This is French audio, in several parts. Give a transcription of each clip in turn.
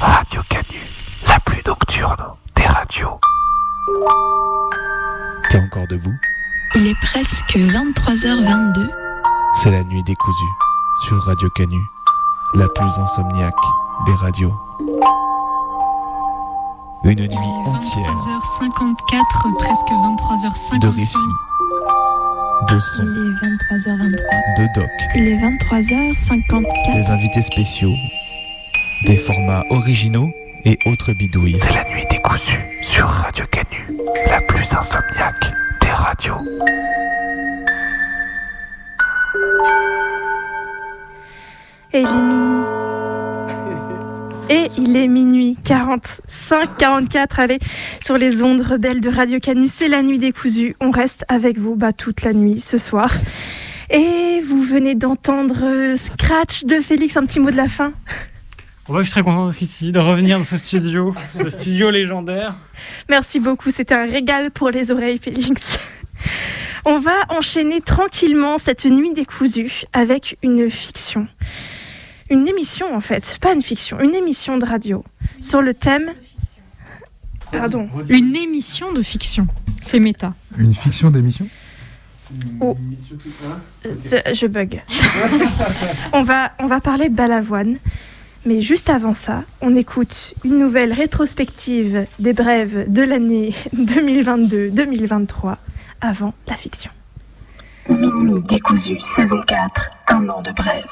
Radio Canu, la plus nocturne des radios. T'es encore debout? Il est presque 23h22. C'est la nuit décousue sur Radio Canu, la plus insomniaque des radios. Une nuit entière 23h54, presque 23h55. de récits, de sons, Il est 23h23. de docs, Il est 23h54. des invités spéciaux, des formats originaux et autres bidouilles. C'est la nuit décousue sur Radio Canu, la plus insomniaque des radios. Et il est minuit. Et il est minuit 45, 44, allez, sur les ondes rebelles de Radio Canu, c'est la nuit décousue. On reste avec vous bah, toute la nuit ce soir. Et vous venez d'entendre Scratch de Félix, un petit mot de la fin Bon, bah, je suis très content d'être ici, de revenir dans ce studio, ce studio légendaire. Merci beaucoup, c'était un régal pour les oreilles, Félix. On va enchaîner tranquillement cette nuit décousue avec une fiction. Une émission en fait, pas une fiction, une émission de radio sur le thème. Pardon. Une émission de fiction. C'est méta. Une fiction d'émission? Oh. Je, je bug. on, va, on va parler balavoine. Mais juste avant ça, on écoute une nouvelle rétrospective des brèves de l'année 2022-2023 avant la fiction. Minuit décousu, saison 4, un an de brève.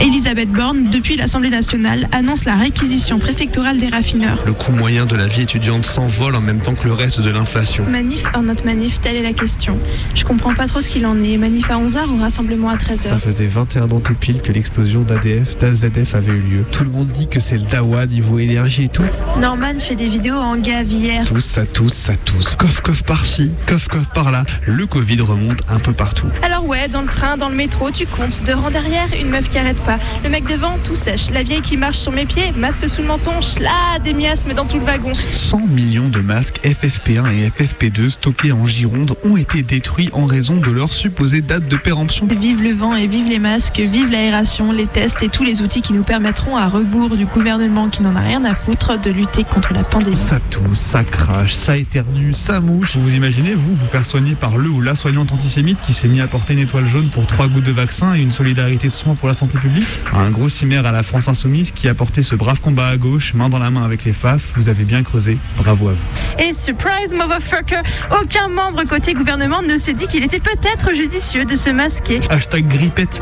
Elisabeth Borne, depuis l'Assemblée nationale, annonce la réquisition préfectorale des raffineurs. Le coût moyen de la vie étudiante s'envole en même temps que le reste de l'inflation. Manif en notre manif, telle est la question. Je comprends pas trop ce qu'il en est. Manif à 11h ou rassemblement à 13h Ça faisait 21 ans tout pile que l'explosion d'ADF, d'AZF avait eu lieu. Tout le monde dit que c'est le dawa niveau énergie et tout. Norman fait des vidéos en gave hier. Tous, ça tous, ça tous. Coff, coff par-ci, coff, coff par-là. Le Covid remonte un peu partout. Alors ouais, dans le train, dans le métro, tu comptes. De rang derrière, une meuf qui arrête pas. Le mec devant, tout sèche. La vieille qui marche sur mes pieds, masque sous le menton, là, des miasmes dans tout le wagon. 100 millions de masques FFP1 et FFP2 stockés en Gironde ont été détruits en raison de leur supposée date de péremption. Vive le vent et vive les masques, vive l'aération, les tests et tous les outils qui nous permettront à rebours du gouvernement qui n'en a rien à foutre de lutter contre la pandémie. Ça tousse, ça crache, ça éternue, ça mouche. Vous imaginez, vous, vous faire soigner par le ou la soignante antisémite qui s'est mis à porter une étoile jaune pour trois gouttes de vaccin et une solidarité de soins pour la santé publique? Un gros cimère à la France insoumise qui a porté ce brave combat à gauche, main dans la main avec les FAF. Vous avez bien creusé. Bravo à vous. Et surprise motherfucker, aucun membre côté gouvernement ne s'est dit qu'il était peut-être judicieux de se masquer. Hashtag grippette.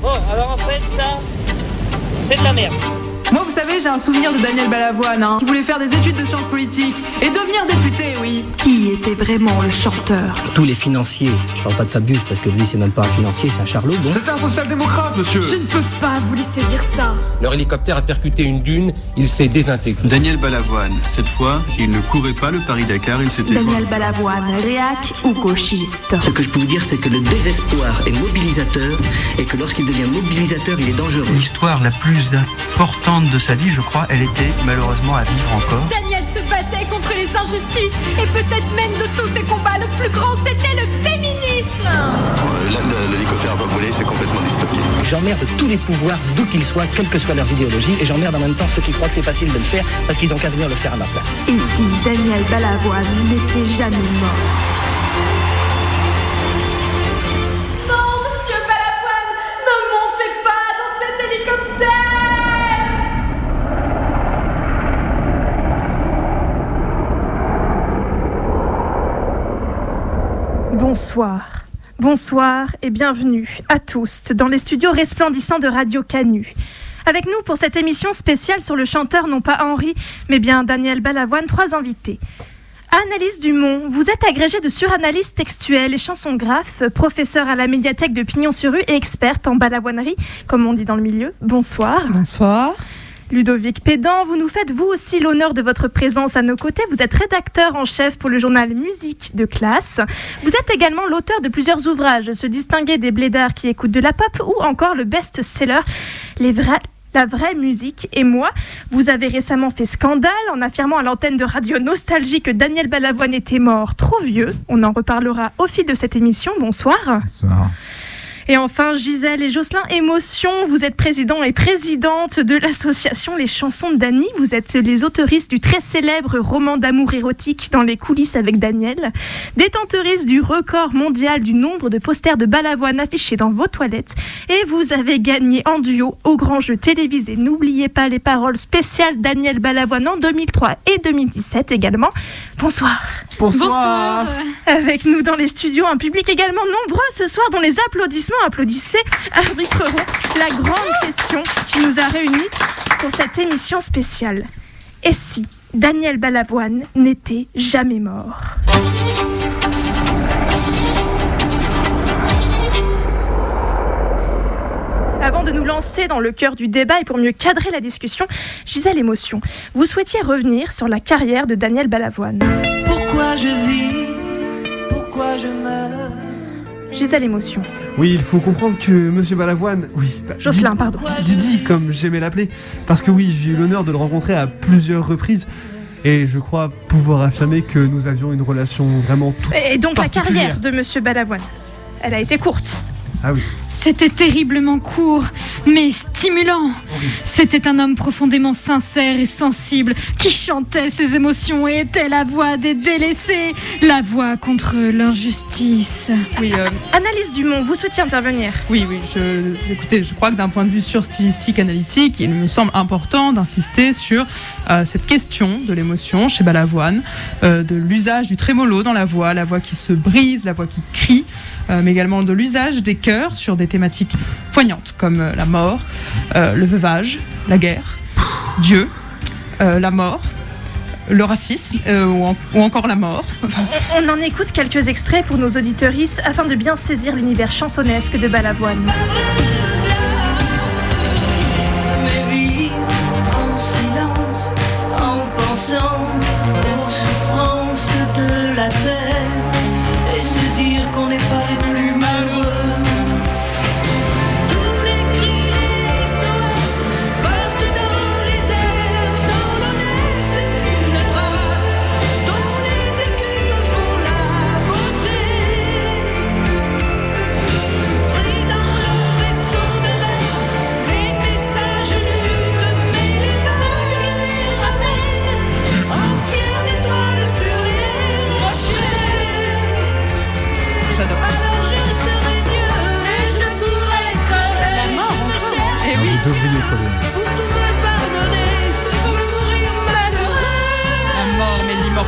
Bon, alors en fait, ça, c'est de la merde. Savez, j'ai un souvenir de Daniel Balavoine, hein, qui voulait faire des études de sciences politiques et devenir député, oui. Qui était vraiment le chanteur Tous les financiers, je parle pas de Fabius parce que lui c'est même pas un financier, c'est un charlot, bon. C'était un social-démocrate, monsieur Je ne peux pas vous laisser dire ça. Leur hélicoptère a percuté une dune, il s'est désintégré. Daniel Balavoine, cette fois, il ne courait pas le Paris-Dakar, il s'était... Daniel Balavoine, réac ou gauchiste? Ce que je peux vous dire, c'est que le désespoir est mobilisateur et que lorsqu'il devient mobilisateur, il est dangereux. L'histoire la plus importante de sa vie, je crois, elle était malheureusement à vivre encore. Daniel se battait contre les injustices et peut-être même de tous ces combats, le plus grand, c'était le féminisme. Là, l'hélicoptère va voler, c'est complètement dystopique. J'emmerde tous les pouvoirs, d'où qu'ils soient, quelles que soient leurs idéologies, et j'emmerde en même temps ceux qui croient que c'est facile de le faire parce qu'ils ont qu'à venir le faire à ma place. Et si Daniel Balavoine n'était jamais mort? Bonsoir. Bonsoir et bienvenue à tous dans les studios resplendissants de Radio Canu. Avec nous pour cette émission spéciale sur le chanteur non pas Henri, mais bien Daniel Balavoine, trois invités. Annalise Dumont, vous êtes agrégée de suranalyse textuelle et chansongraphe, professeure à la médiathèque de Pignon-sur-Rue et experte en balavoinerie, comme on dit dans le milieu. Bonsoir. Bonsoir. Ludovic Pédan, vous nous faites vous aussi l'honneur de votre présence à nos côtés. Vous êtes rédacteur en chef pour le journal Musique de classe. Vous êtes également l'auteur de plusieurs ouvrages, Se distinguer des blédards qui écoutent de la pop ou encore le best-seller la vraie musique et moi. Vous avez récemment fait scandale en affirmant à l'antenne de Radio Nostalgie que Daniel Balavoine était mort trop vieux. On en reparlera au fil de cette émission. Bonsoir. Bonsoir. Et enfin, Gisèle et Jocelyn, émotion, vous êtes président et présidente de l'association Les Chansons de Dany. Vous êtes les autoristes du très célèbre roman d'amour érotique Dans les coulisses avec Daniel. Détenteuriste du record mondial du nombre de posters de Balavoine affichés dans vos toilettes. Et vous avez gagné en duo au grand jeu télévisé. N'oubliez pas les paroles spéciales Daniel Balavoine en 2003 et 2017 également. Bonsoir. Bonsoir. Avec nous dans les studios, un public également nombreux ce soir dont les applaudissements applaudissez, arbitreront la grande question qui nous a réunis pour cette émission spéciale. Et si Daniel Balavoine n'était jamais mort? Avant de nous lancer dans le cœur du débat et pour mieux cadrer la discussion, Gisèle Émotion, vous souhaitiez revenir sur la carrière de Daniel Balavoine. Pourquoi je vis? Pourquoi je meurs? Gisèle Émotion. Oui, il faut comprendre que Monsieur Balavoine, oui, bah, Jocelyn, pardon. Didi, comme j'aimais l'appeler, parce que oui, j'ai eu l'honneur de le rencontrer à plusieurs reprises, et je crois pouvoir affirmer que nous avions une relation vraiment toute Et donc la carrière de Monsieur Balavoine, elle a été courte. Ah oui. C'était terriblement court, mais stimulant. C'était un homme profondément sincère et sensible qui chantait ses émotions et était la voix des délaissés, la voix contre l'injustice. Oui, euh, Analyse Dumont, vous souhaitiez intervenir oui, oui. Je, écoutez, je crois que d'un point de vue sur stylistique analytique, il me semble important d'insister sur euh, cette question de l'émotion chez Balavoine, euh, de l'usage du trémolo dans la voix, la voix qui se brise, la voix qui crie, mais également de l'usage des chœurs sur des thématiques poignantes comme euh, la mort, euh, le veuvage, la guerre, Dieu, euh, la mort, le racisme euh, ou, en- ou encore la mort. On, on en écoute quelques extraits pour nos auditeuristes afin de bien saisir l'univers chansonesque de Balavoine.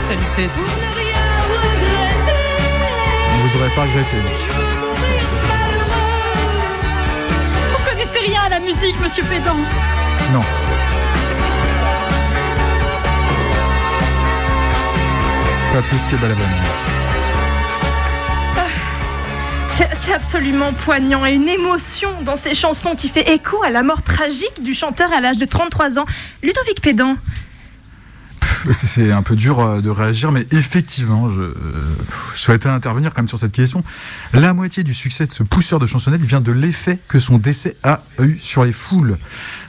Pour ne rien regretter. Vous aurez pas regretté. Vous connaissez rien à la musique, monsieur Pédant Non. Pas plus que Balavoine. C'est c'est absolument poignant et une émotion dans ces chansons qui fait écho à la mort tragique du chanteur à l'âge de 33 ans, Ludovic Pédan. C'est- un peu dur euh, de réagir, mais effectivement, je, euh, je souhaitais intervenir quand même sur cette question. La moitié du succès de ce pousseur de chansonnette vient de l'effet que son décès a eu sur les foules.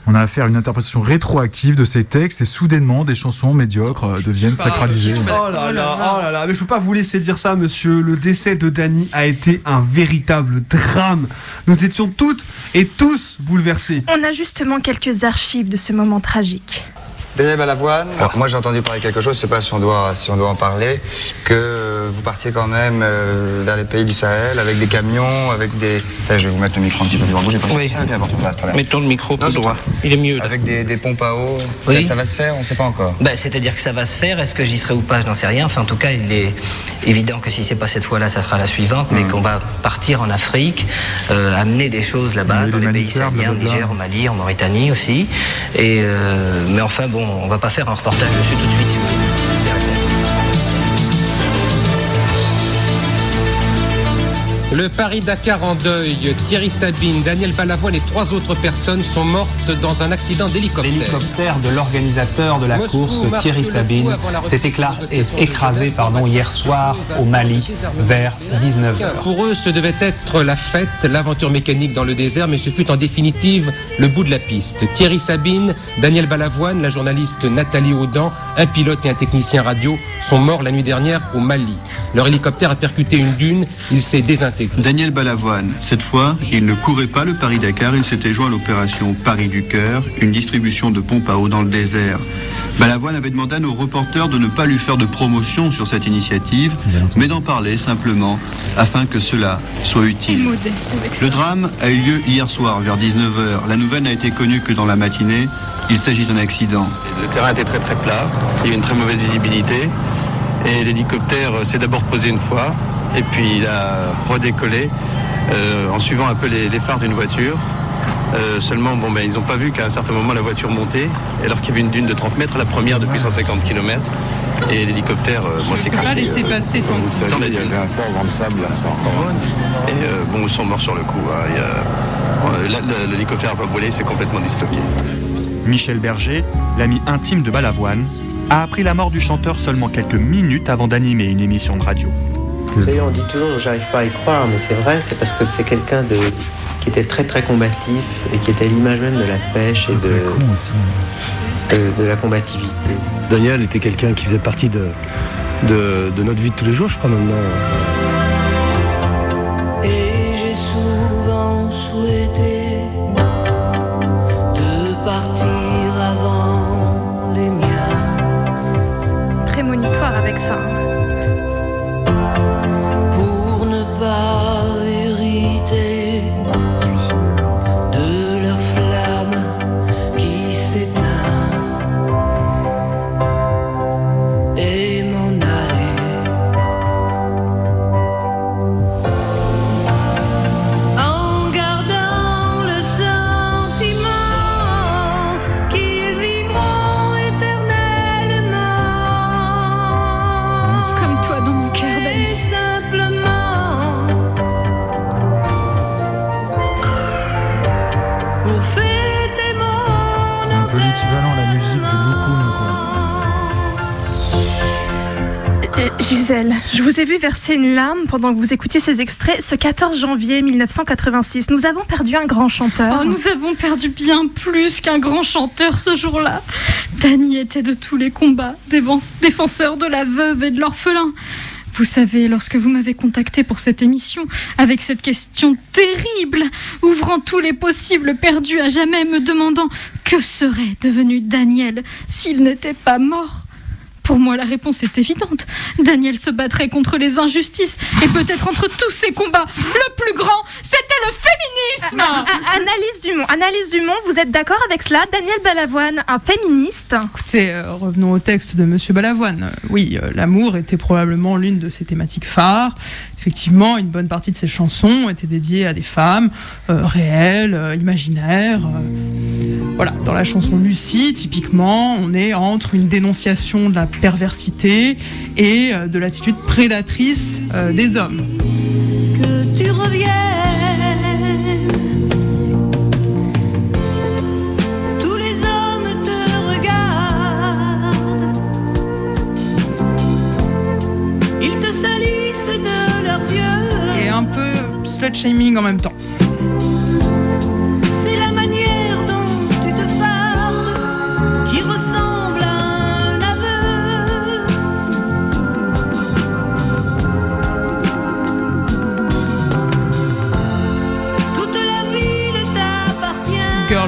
On a affaire à une interprétation rétroactive de ces textes et soudainement des chansons médiocres euh, deviennent pas- sacralisées. Oh là là, oh là là, mais je peux pas vous laisser dire ça, monsieur. Le décès de Dany a été un véritable drame. Nous étions toutes et tous bouleversés. On a justement quelques archives de ce moment tragique. Alors moi j'ai entendu parler de quelque chose, je sais pas si on doit, si on doit en parler, que vous partiez quand même euh, vers les pays du Sahel avec des camions, avec des... Je vais vous mettre le micro un petit peu devant vous, j'ai pas Oui. ça, bien votre place, très bien. Mettons le micro plus droit. Il est mieux. là. Avec des, des pompes à eau, Oui. ça, ça va se faire, on sait pas encore. Ben, C'est-à-dire que ça va se faire. Est-ce que j'y serai ou pas Je n'en sais rien. Enfin, en tout cas, il est évident que si c'est pas cette fois-là, ça sera la suivante, mais qu'on va partir en Afrique, euh, amener des choses là-bas, dans des les pays sahéliens. Niger, au Mali, en Mauritanie aussi. Et euh, mais enfin, bon, on va pas faire un reportage dessus tout de suite. Le Paris-Dakar en deuil. Thierry Sabine, Daniel Balavoine et trois autres personnes sont mortes dans un accident d'hélicoptère. L'hélicoptère de l'organisateur de la Moscou, course, Thierry Sabine, s'est écrasé pardon, hier soir au Mali vers 19h. Pour eux, ce devait être la fête, l'aventure mécanique dans le désert, mais ce fut en définitive le bout de la piste. Thierry Sabine, Daniel Balavoine, la journaliste Nathalie Audan, un pilote et un technicien radio sont morts la nuit dernière au Mali. Leur hélicoptère a percuté une dune, il s'est désintégré. Daniel Balavoine, cette fois, il ne courait pas le Paris-Dakar, il s'était joint à l'opération Paris du Cœur, une distribution de pompes à eau dans le désert. Balavoine avait demandé à nos reporters de ne pas lui faire de promotion sur cette initiative, mais d'en parler simplement, afin que cela soit utile. Le drame a eu lieu hier soir vers 19h. La nouvelle n'a été connue que dans la matinée. Il s'agit d'un accident. Le terrain était très très plat, il y avait une très mauvaise visibilité et l'hélicoptère euh, s'est d'abord posé une fois et puis il a redécollé euh, en suivant un peu les, les phares d'une voiture. Euh, seulement, bon, ben, ils n'ont pas vu qu'à un certain moment la voiture montait alors qu'il y avait une dune de 30 mètres, la première depuis 150 km et l'hélicoptère, euh, moi, peux pas laisser passer tant que ça. dans la dune. Et euh, bon, ils sont morts sur le coup. hein. Euh, L'hélicoptère n'a pas brûlé, c'est complètement disloqué. Michel Berger, l'ami intime de Balavoine, a appris la mort du chanteur seulement quelques minutes avant d'animer une émission de radio. Vous savez, on dit toujours, j'arrive pas à y croire, mais c'est vrai, c'est parce que c'est quelqu'un de qui était très très combatif et qui était à l'image même de la pêche et de, de, de la combativité. Daniel était quelqu'un qui faisait partie de, de, de notre vie de tous les jours, je crois maintenant. Ai vu verser une larme pendant que vous écoutiez ces extraits ce 14 janvier 1986. Nous avons perdu un grand chanteur. Oh, nous avons perdu bien plus qu'un grand chanteur ce jour-là. Danny était de tous les combats, défense- défenseur de la veuve et de l'orphelin. Vous savez, lorsque vous m'avez contacté pour cette émission, avec cette question terrible, ouvrant tous les possibles perdus à jamais, me demandant que serait devenu Daniel s'il n'était pas mort pour moi, la réponse est évidente. Daniel se battrait contre les injustices et peut-être entre tous ces combats, le plus grand, c'était le féminisme. Ah, ah, Analyse Dumont, Analyse Dumont, vous êtes d'accord avec cela Daniel Balavoine, un féministe? Écoutez, euh, revenons au texte de Monsieur Balavoine. Euh, Oui, euh, l'amour était probablement l'une de ses thématiques phares. Effectivement, une bonne partie de ses chansons étaient dédiées à des femmes euh, réelles, euh, imaginaires. Voilà, dans la chanson Lucie, typiquement, on est entre une dénonciation de la perversité et euh, de l'attitude prédatrice euh, des hommes. que tu reviennes. Tous les hommes te regardent. Ils te salissent de leurs yeux. Et un peu slut-shaming en même temps.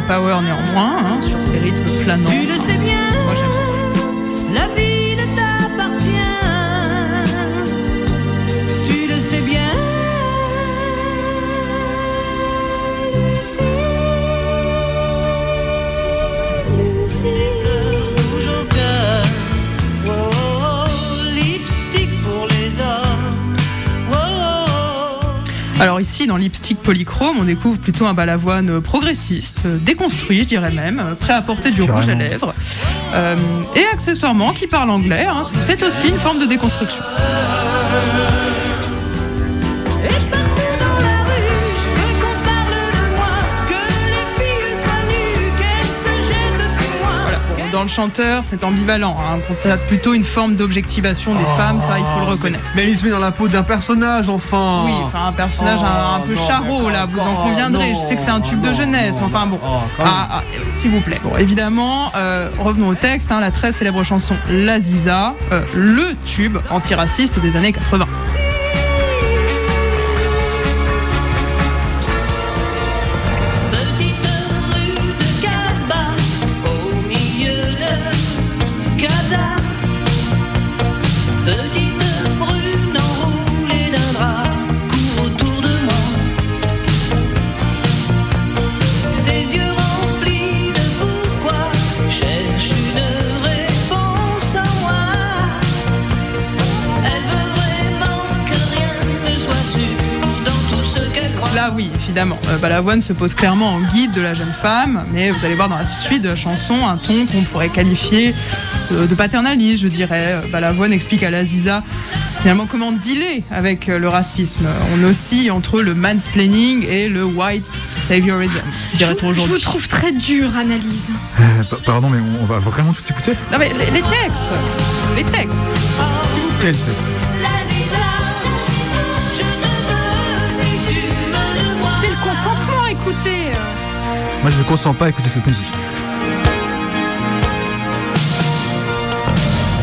Power néanmoins, hein, sur ces rythmes planants. Tu le sais bien. Moi j'aime Alors ici, dans Lipstick Polychrome, on découvre plutôt un balavoine progressiste, euh, déconstruit, je dirais même, euh, prêt à porter du rouge à lèvres, euh, et accessoirement qui parle anglais. hein, c'est aussi une forme de déconstruction. Dans le chanteur, c'est ambivalent. hein. On constate plutôt une forme d'objectivation des femmes, ça, il faut le reconnaître. Mais il se met dans la peau d'un personnage, enfin. Oui, enfin un personnage un, un peu non, charreau là, vous en oh, conviendrez. Je sais que c'est un tube de jeunesse, mais enfin bon. même. Ah, ah, euh, S'il vous plaît. Bon, évidemment, euh, revenons au texte. hein, la très célèbre chanson L'Aziza, euh, le tube antiraciste des années 80. Balavoine se pose clairement en guide de la jeune femme, mais vous allez voir dans la suite de la chanson un ton qu'on pourrait qualifier euh, de paternaliste, je dirais. Balavoine explique à l'Aziza finalement comment dealer avec euh, le racisme. On oscille entre le mansplaining et le white saviorism, dirait-on Je vous aujourd'hui. trouve très dur, Analyse. Euh, pa- pardon, mais on, on va vraiment tout écouter? Non mais les, les textes Les textes Quel texte? Moi, je ne consens pas à écouter cette musique.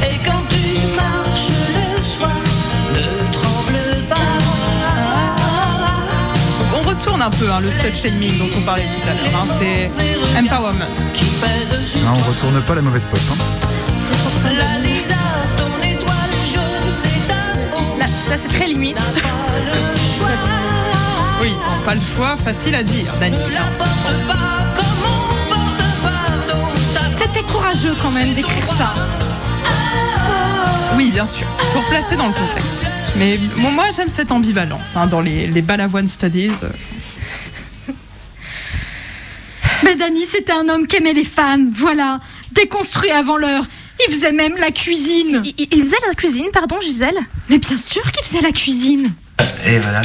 Et quand tu marches le soir, ne tremble pas. On retourne un peu hein, le slut shaming dont on parlait tout à l'heure. hein. C'est empowerment. Non, on retourne pas la mauvaise pop. hein. Là, c'est très limite. Oui, bon, pas le choix, facile à dire, Dani. C'était courageux quand même d'écrire ça. Oui, bien sûr. Il faut replacer dans le contexte. Mais bon, moi, j'aime cette ambivalence hein, dans les, les Balavoine Studies. euh, Mais Danny, c'était un homme qui aimait les femmes, voilà. Déconstruit avant l'heure. Il faisait même la cuisine. Il, il faisait la cuisine, pardon, Gisèle? Mais bien sûr qu'il faisait la cuisine. Et voilà.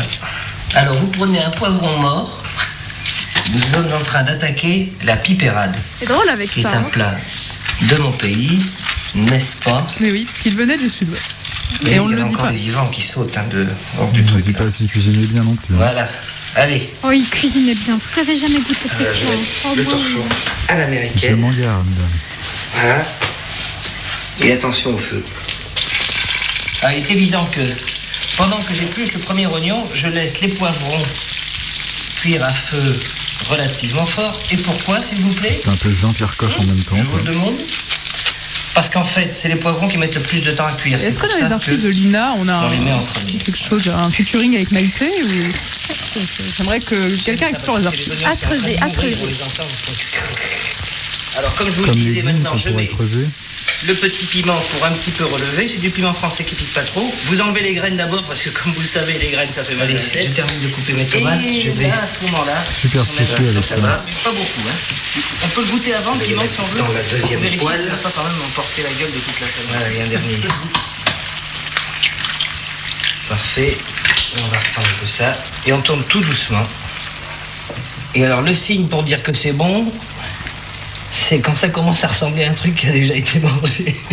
Alors vous prenez un poivron mort. Nous sommes en train d'attaquer la pipérade, C'est drôle avec qui est ça. un hein. plat de mon pays, n'est-ce pas Mais oui, parce qu'il venait du sud-ouest. Et Et on il y ne a le dit encore pas. des vivants qui sautent hein, de, hors du Je ne dis pas si cuisiner bien non plus. hein. Voilà. Allez, Oh, il cuisinait bien. Vous avez jamais goûté ces je plats. vais Oh, le torchon à Je l'américaine. m'en garde. Voilà. Et attention au feu. Ah, il est évident que pendant que j'épluche le premier oignon, je laisse les poivrons cuire à feu relativement fort. Et pourquoi, s'il vous plaît C'est un peu Jean-Pierre Coff en même temps. Je vous le demande. Parce qu'en fait, c'est les poivrons qui mettent le plus de temps à cuire. Est-ce qu'on pour a les que de Lina? On a on les met en un, quelque chose, un featuring avec Maïté ou... J'aimerais que quelqu'un explore les oignons À creuser, à creuser. Alors, comme je vous le Comme disais maintenant, je mets. Le petit piment pour un petit peu relever. C'est du piment français qui pique pas trop. Vous enlevez les graines d'abord parce que, comme vous le savez, les graines ça fait mal. Je termine de couper mes tomates. je vais à ce moment-là. Super ça, avec ça ça. va. Mais Pas beaucoup. Hein. On peut le goûter avant le piment si on veut. Dans la deuxième vérifier poêle. qu'il va pas quand même emporter la gueule de toute la famille. Voilà, il y a un dernier ici. Parfait. On va reprendre un peu ça. Et on tourne tout doucement. Et alors, le signe pour dire que c'est bon, c'est quand ça commence à ressembler à un truc qui a déjà été mangé.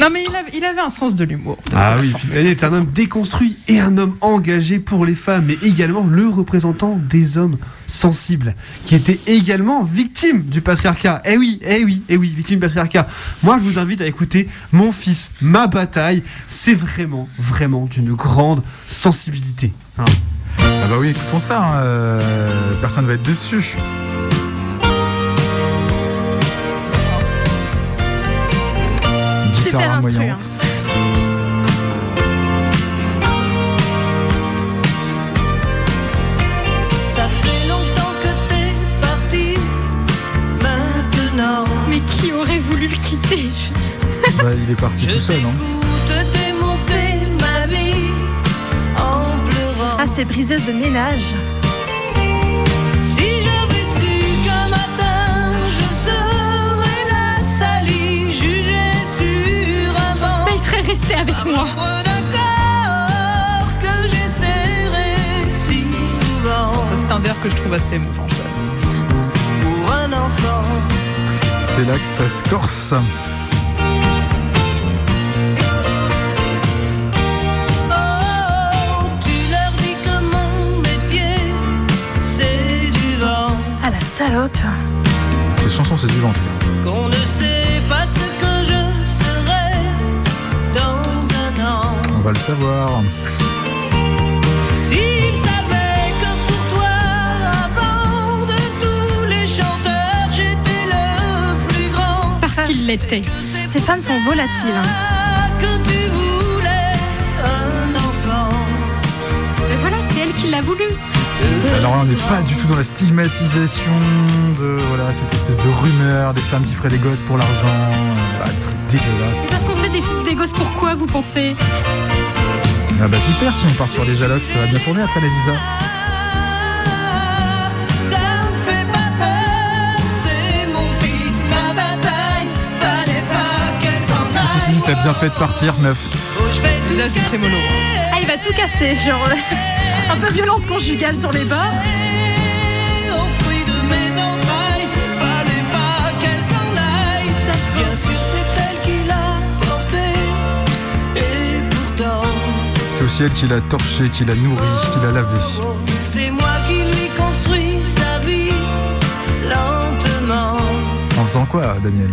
Non, mais il avait, il avait un sens de l'humour. Ah oui, puis Daniel est un homme déconstruit et un homme engagé pour les femmes, mais également le représentant des hommes sensibles, qui était également victime du patriarcat. Eh oui, eh oui, eh oui, victime du patriarcat. Moi, je vous invite à écouter Mon fils, ma bataille. C'est vraiment, vraiment d'une grande sensibilité. hein. Ah bah oui, écoutons ça. hein, euh, personne ne va être déçu. Guitare instru, moyante. Ça fait longtemps que t'es parti. Maintenant, Mais qui aurait voulu le quitter Bah, il est parti tout seul. Hein. te démonter ma vie en pleurant. Ah, c'est briseuse de ménage. Serré si souvent. Ça, c'est un vers que je trouve assez émouvant. Pour un enfant, c'est là que ça se corse. Tu leur dis que mon métier, c'est du vent. La salope Ces chansons, c'est du vent, en tout cas. Plus grand. Parce qu'il l'était. Ces femmes sont volatiles. hein. Que tu voulais un enfant. Et voilà, c'est elle qui l'a voulu. Alors là, on n'est pas du tout dans la stigmatisation de voilà, cette espèce de rumeur des femmes qui feraient des gosses pour l'argent. Ah, truc dégueulasse. Des, des gosses pourquoi, vous pensez? Ah bah super, si on part sur les allocs, ça va bien tourner après les Isa. Ça me fait pas peur, c'est mon fils, ma bataille. Fallait pas qu'elle s'en Si, si, si, t'as bien fait de partir, meuf. Trémolo. Ah, il va tout casser, genre un peu violence conjugale sur les bords. Aussi elle qui l'a torché, qui l'a nourri, qui l'a lavé. c'est moi qui lui construis sa vie lentement. En faisant quoi, Daniel?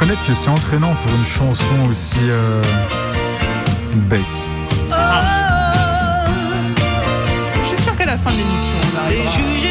Reconnaître que c'est entraînant pour une chanson aussi euh, bête. Je suis sûr qu'à la fin de l'émission, on arrivera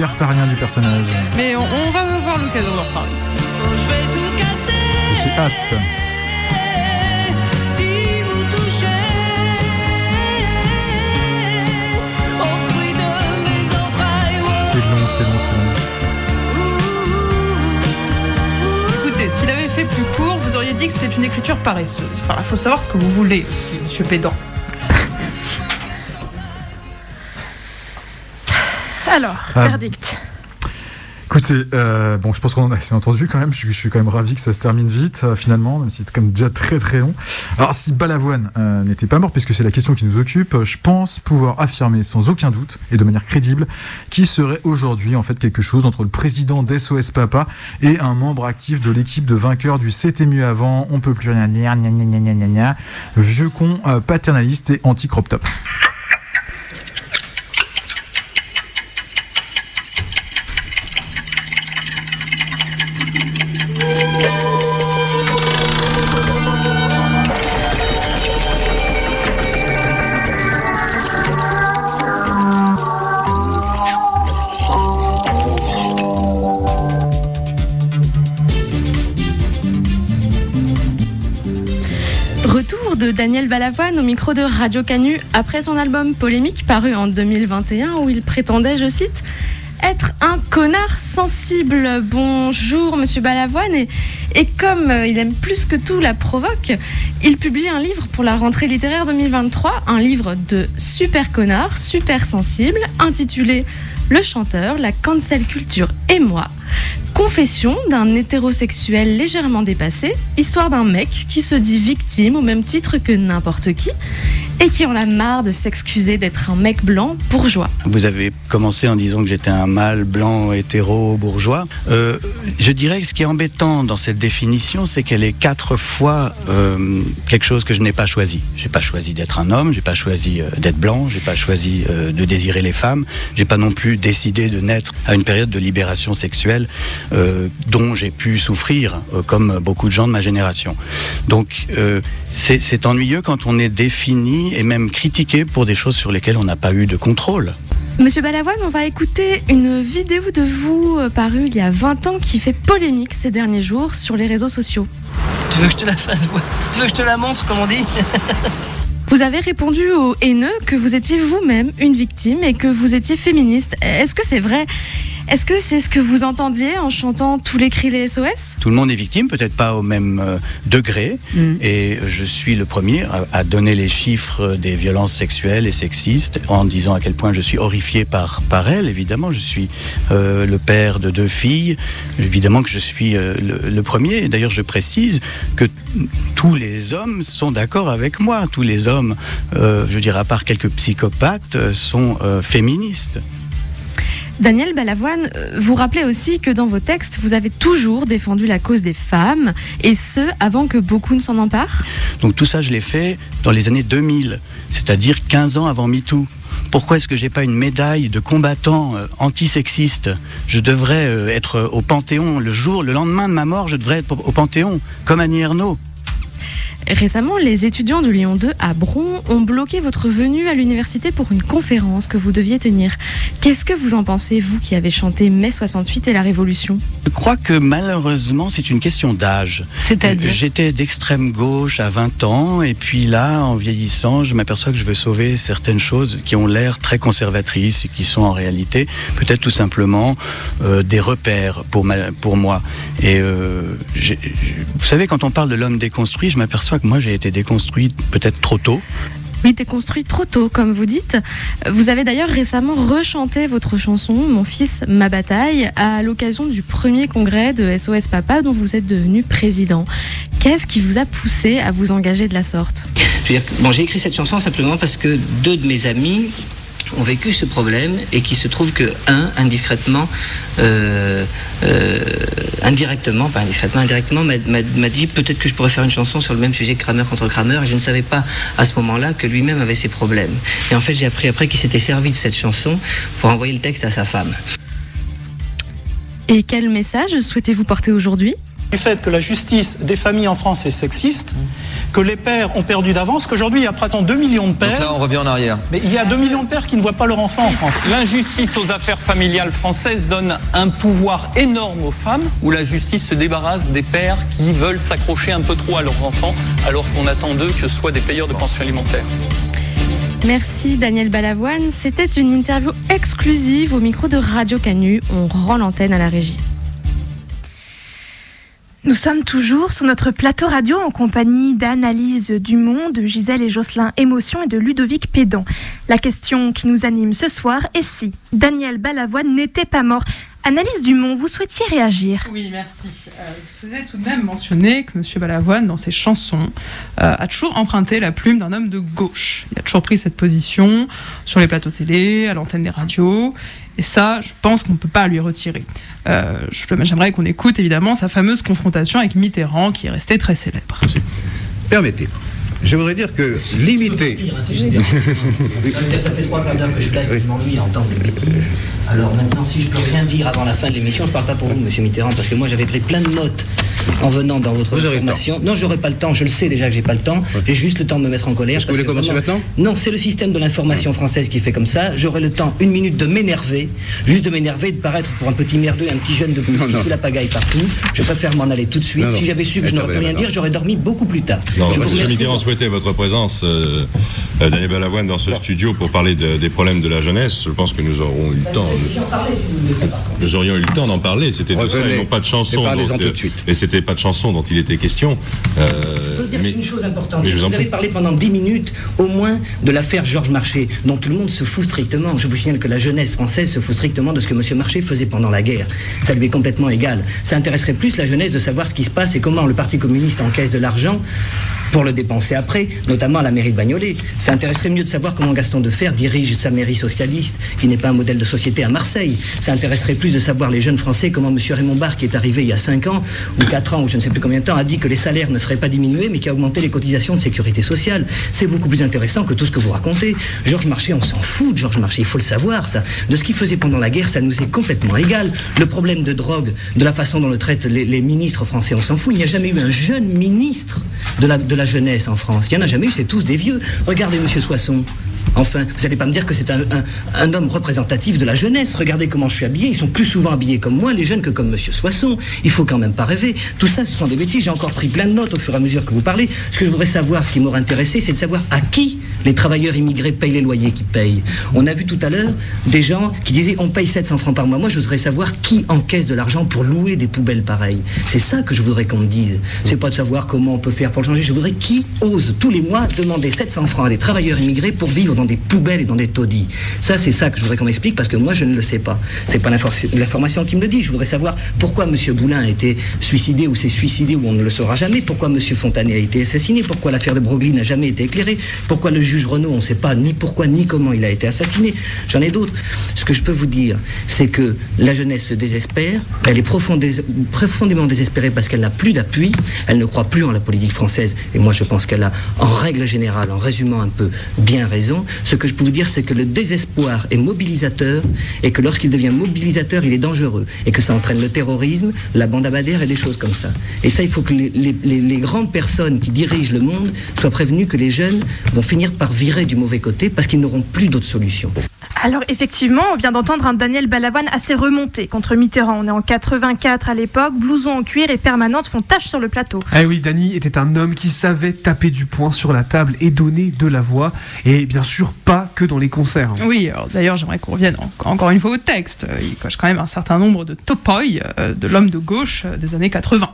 libertarien du personnage. Mais on, on va avoir l'occasion d'en reparler. Je vais tout casser. J'ai hâte. Entrailles, C'est long, c'est long, c'est long. Écoutez, s'il avait fait plus court, vous auriez dit que c'était une écriture paresseuse. Enfin, il faut savoir ce que vous voulez aussi, monsieur Pédant. Alors, Ah. verdict. Écoutez, euh, bon, je pense qu'on a assez entendu quand même. Je, suis- je suis quand même ravi que ça se termine vite, euh, finalement, même si c'est quand même déjà très très long. Alors, si Balavoine euh, n'était pas mort, puisque c'est la question qui nous occupe, je pense pouvoir affirmer sans aucun doute et de manière crédible qu'il serait aujourd'hui en fait quelque chose entre le président d'SOS Papa et un membre actif de l'équipe de vainqueurs du C'était mieux avant, on peut plus rien dire, gna gna gna vieux con paternaliste et anti-crop top. Retour de Daniel Balavoine au micro de Radio Canu après son album Polémique paru en 2021 où il prétendait, je cite, être un connard sensible. Bonjour Monsieur Balavoine et, comme euh, il aime plus que tout la provoque, il publie un livre pour la rentrée littéraire 2023, un livre de super connard, super sensible, intitulé Le chanteur, la cancel culture et moi. Confession d'un hétérosexuel légèrement dépassé, histoire d'un mec qui se dit victime au même titre que n'importe qui et qui en a marre de s'excuser d'être un mec blanc bourgeois. Vous avez commencé en disant que j'étais un mâle blanc hétéro bourgeois. Euh, je dirais que ce qui est embêtant dans cette définition, c'est qu'elle est quatre fois euh, quelque chose que je n'ai pas choisi. J'ai pas choisi d'être un homme, j'ai pas choisi euh, d'être blanc, j'ai pas choisi de désirer les femmes, j'ai pas non plus décidé de naître à une période de libération sexuelle euh, dont j'ai pu souffrir, euh, comme beaucoup de gens de ma génération. Donc euh, c'est ennuyeux quand on est défini et même critiqué pour des choses sur lesquelles on n'a pas eu de contrôle. Monsieur Balavoine, on va écouter une vidéo de vous parue il y a 20 ans qui fait polémique ces derniers jours sur les réseaux sociaux. Tu veux que je te la fasse voir? Tu veux que je te la montre, comme on dit? Vous avez répondu aux haineux que vous étiez vous-même une victime et que vous étiez féministe. Est-ce que c'est vrai? Est-ce que c'est ce que vous entendiez en chantant tous les cris les SOS Tout le monde est victime, peut-être pas au même euh, degré, et je suis le premier à, à donner les chiffres des violences sexuelles et sexistes en disant à quel point je suis horrifié par, par elles. Évidemment, je suis euh, le père de deux filles, évidemment que je suis euh, le, le premier. D'ailleurs, je précise que tous les hommes sont d'accord avec moi. Tous les hommes, je veux dire, à part quelques psychopathes, sont féministes. Daniel Balavoine, euh, vous rappelez aussi que dans vos textes, vous avez toujours défendu la cause des femmes, et ce, avant que beaucoup ne s'en emparent? Donc tout ça, je l'ai fait dans les années 2000, c'est-à-dire 15 ans avant MeToo. Pourquoi est-ce que j'ai pas une médaille de combattant euh, antisexiste? Je devrais euh, être au Panthéon le jour, le lendemain de ma mort, je devrais être au Panthéon, comme Annie Ernaux. Récemment, les étudiants de Lyon 2 à Bron ont bloqué votre venue à l'université pour une conférence que vous deviez tenir. Qu'est-ce que vous en pensez, vous qui avez chanté Mai 68 et la Révolution? Je crois que malheureusement, c'est une question d'âge. C'est-à-dire? J'étais d'extrême gauche à 20 ans, et puis là, en vieillissant, je m'aperçois que je veux sauver certaines choses qui ont l'air très conservatrices et qui sont en réalité peut-être tout simplement euh, des repères pour, ma- pour moi. Et euh, vous savez, quand on parle de l'homme déconstruit, je m'aperçois que moi j'ai été déconstruit peut-être trop tôt. Oui, déconstruit trop tôt, comme vous dites. Vous avez d'ailleurs récemment rechanté votre chanson Mon fils, ma bataille à l'occasion du premier congrès de SOS Papa dont vous êtes devenu président. Qu'est-ce qui vous a poussé à vous engager de la sorte? Bon, j'ai écrit cette chanson simplement parce que deux de mes amis ont vécu ce problème et qu'il se trouve que un indiscrètement euh, euh, indirectement pas indiscrètement indirectement m'a dit peut-être que je pourrais faire une chanson sur le même sujet que Kramer contre Kramer et je ne savais pas à ce moment-là que lui-même avait ses problèmes. Et en fait j'ai appris après qu'il s'était servi de cette chanson pour envoyer le texte à sa femme. Et quel message souhaitez-vous porter aujourd'hui? Du fait que la justice des familles en France est sexiste, que les pères ont perdu d'avance, qu'aujourd'hui il y a pratiquement 2 millions de pères. Donc là, on revient en arrière. Mais il y a 2 millions de pères qui ne voient pas leur enfant en France. L'injustice aux affaires familiales françaises donne un pouvoir énorme aux femmes, où la justice se débarrasse des pères qui veulent s'accrocher un peu trop à leurs enfants, alors qu'on attend d'eux que ce soient des payeurs de pension alimentaire. Merci Daniel Balavoine. C'était une interview exclusive au micro de Radio Canu. On rend l'antenne à la régie. Nous sommes toujours sur notre plateau radio en compagnie d'Analyse Dumont, de Gisèle et Jocelyn Émotion et de Ludovic Pédan. La question qui nous anime ce soir est si Daniel Balavoine n'était pas mort. Analyse Dumont, vous souhaitiez réagir Oui, merci. Euh, je faisais tout de même mentionner que M. Balavoine, dans ses chansons, euh, a toujours emprunté la plume d'un homme de gauche. Il a toujours pris cette position sur les plateaux télé, à l'antenne des radios. Et ça, je pense qu'on ne peut pas lui retirer. Euh, J'aimerais qu'on écoute évidemment sa fameuse confrontation avec Mitterrand, qui est restée très célèbre. Permettez. Je voudrais dire que limiter. Ça fait trois quarts d'heure que je suis là et que je m'ennuie à entendre les bêtises. Alors maintenant, si je peux rien dire avant la fin de l'émission, je parle pas pour vous, monsieur Mitterrand, parce que moi j'avais pris plein de notes en venant dans votre formation. Non, j'aurai pas le temps, je le sais déjà que j'ai pas le temps. J'ai juste le temps de me mettre en colère. Que vous voulez commencer vraiment- maintenant? Non, c'est le système de l'information française qui fait comme ça. J'aurai le temps, une minute, de m'énerver, juste de m'énerver, de paraître pour un petit merdeux, un petit jeune de plus qui non. fout la pagaille partout. Je préfère m'en aller tout de suite. Non. Si j'avais su que je n'aurais pu rien dire, j'aurais dormi beaucoup plus tard. Non, Je vous M. remercie Souhaitait votre présence, euh, euh, Daniel Balavoine, dans ce studio pour parler de- des problèmes de la jeunesse. Je pense que nous aurons eu le temps. Nous aurions eu le temps d'en parler. C'était de ça, et non pas de chanson. Et parlez-en dont, tout euh, de suite. Et c'était pas de chanson dont il était question. Euh, Je peux dire mais- une chose importante. vous vous avez parlé pendant 10 minutes, au moins, de l'affaire Georges Marchais, dont tout le monde se fout strictement. Je vous signale que la jeunesse française se fout strictement de ce que M. Marchais faisait pendant la guerre. Ça lui est complètement égal. Ça intéresserait plus la jeunesse de savoir ce qui se passe et comment le Parti communiste encaisse de l'argent pour le dépenser après, notamment à la mairie de Bagnolet. Ça intéresserait mieux de savoir comment Gaston Defer dirige sa mairie socialiste, qui n'est pas un modèle de société à Marseille. Ça intéresserait plus de savoir les jeunes Français comment M. Raymond Barre, qui est arrivé il y a 5 ans, ou 4 ans, ou je ne sais plus combien de temps, a dit que les salaires ne seraient pas diminués, mais qui a augmenté les cotisations de sécurité sociale. C'est beaucoup plus intéressant que tout ce que vous racontez. Georges Marchais, on s'en fout de Georges Marchais, il faut le savoir, ça. De ce qu'il faisait pendant la guerre, ça nous est complètement égal. Le problème de drogue, de la façon dont le traitent les, ministres français, on s'en fout. Il n'y a jamais eu un jeune ministre de la jeunesse en France. Il n'y en a jamais eu, c'est tous des vieux. Regardez Monsieur Soisson. Enfin, vous n'allez pas me dire que c'est un, homme représentatif de la jeunesse. Regardez comment je suis habillé. Ils sont plus souvent habillés comme moi, les jeunes, que comme Monsieur Soisson. Il faut quand même pas rêver. Tout ça, ce sont des bêtises. J'ai encore pris plein de notes au fur et à mesure que vous parlez. Ce que je voudrais savoir, ce qui m'aurait intéressé, c'est de savoir à qui les travailleurs immigrés payent les loyers qu'ils payent. On a vu tout à l'heure des gens qui disaient on paye 700 francs par mois. Moi, je voudrais savoir qui encaisse de l'argent pour louer des poubelles pareilles. C'est ça que je voudrais qu'on me dise. C'est pas de savoir comment on peut faire pour changer. Je voudrais qui ose tous les mois demander 700 francs à des travailleurs immigrés pour vivre dans des poubelles et dans des taudis. Ça, c'est ça que je voudrais qu'on m'explique parce que moi, je ne le sais pas. C'est pas l'infor- l'information qui me le dit. Je voudrais savoir pourquoi M. Boulin a été suicidé ou s'est suicidé ou on ne le saura jamais. Pourquoi M. Fontanet a été assassiné. Pourquoi l'affaire de Broglie n'a jamais été éclairée. Pourquoi le juge Renault, on ne sait pas ni pourquoi ni comment il a été assassiné. J'en ai d'autres. Ce que je peux vous dire, c'est que la jeunesse se désespère. Elle est profondé- profondément désespérée parce qu'elle n'a plus d'appui. Elle ne croit plus en la politique française. Et moi, je pense qu'elle a, en règle générale, en résumant un peu, bien raison. Ce que je peux vous dire, c'est que le désespoir est mobilisateur et que lorsqu'il devient mobilisateur, il est dangereux. Et que ça entraîne le terrorisme, la bande abadère et des choses comme ça. Et ça, il faut que les, les- les- les grandes personnes qui dirigent le monde soient prévenues que les jeunes vont finir par virer du mauvais côté parce qu'ils n'auront plus d'autres solutions. Alors effectivement, on vient d'entendre un Daniel Balavoine assez remonté contre Mitterrand. On est en 84 à l'époque, blouson en cuir et permanente font tache sur le plateau. Ah oui, Dany était un homme qui savait taper du poing sur la table et donner de la voix. Et bien sûr, pas que dans les concerts. Oui, d'ailleurs, j'aimerais qu'on revienne en- encore une fois au texte. Il coche quand même un certain nombre de topoi euh, de l'homme de gauche euh, des années 80.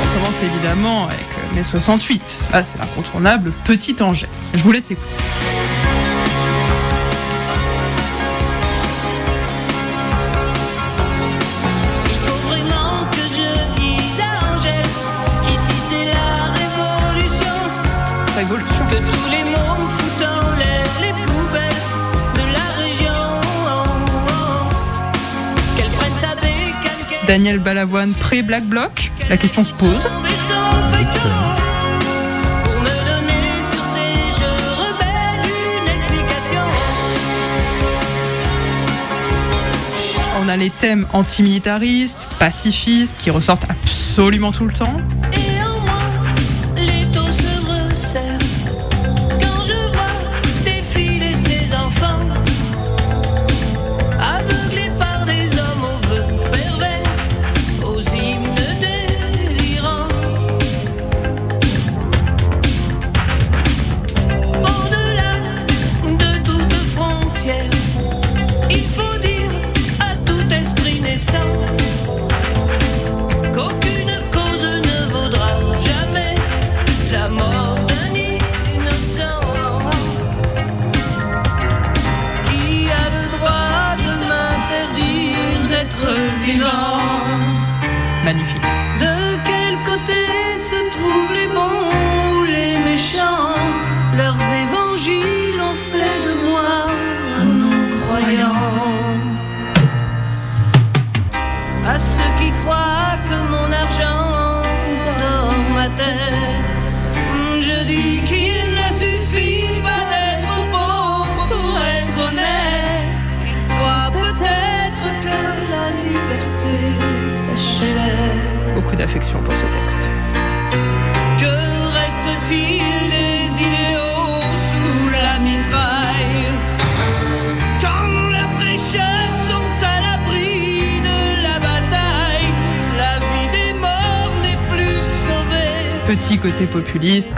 On commence évidemment avec euh, mai 68. Là, c'est l'incontournable Petit Angers. Je vous laisse écouter. Daniel Balavoine pré-Black Bloc. La question se pose. On a les thèmes antimilitaristes, pacifistes, qui ressortent absolument tout le temps.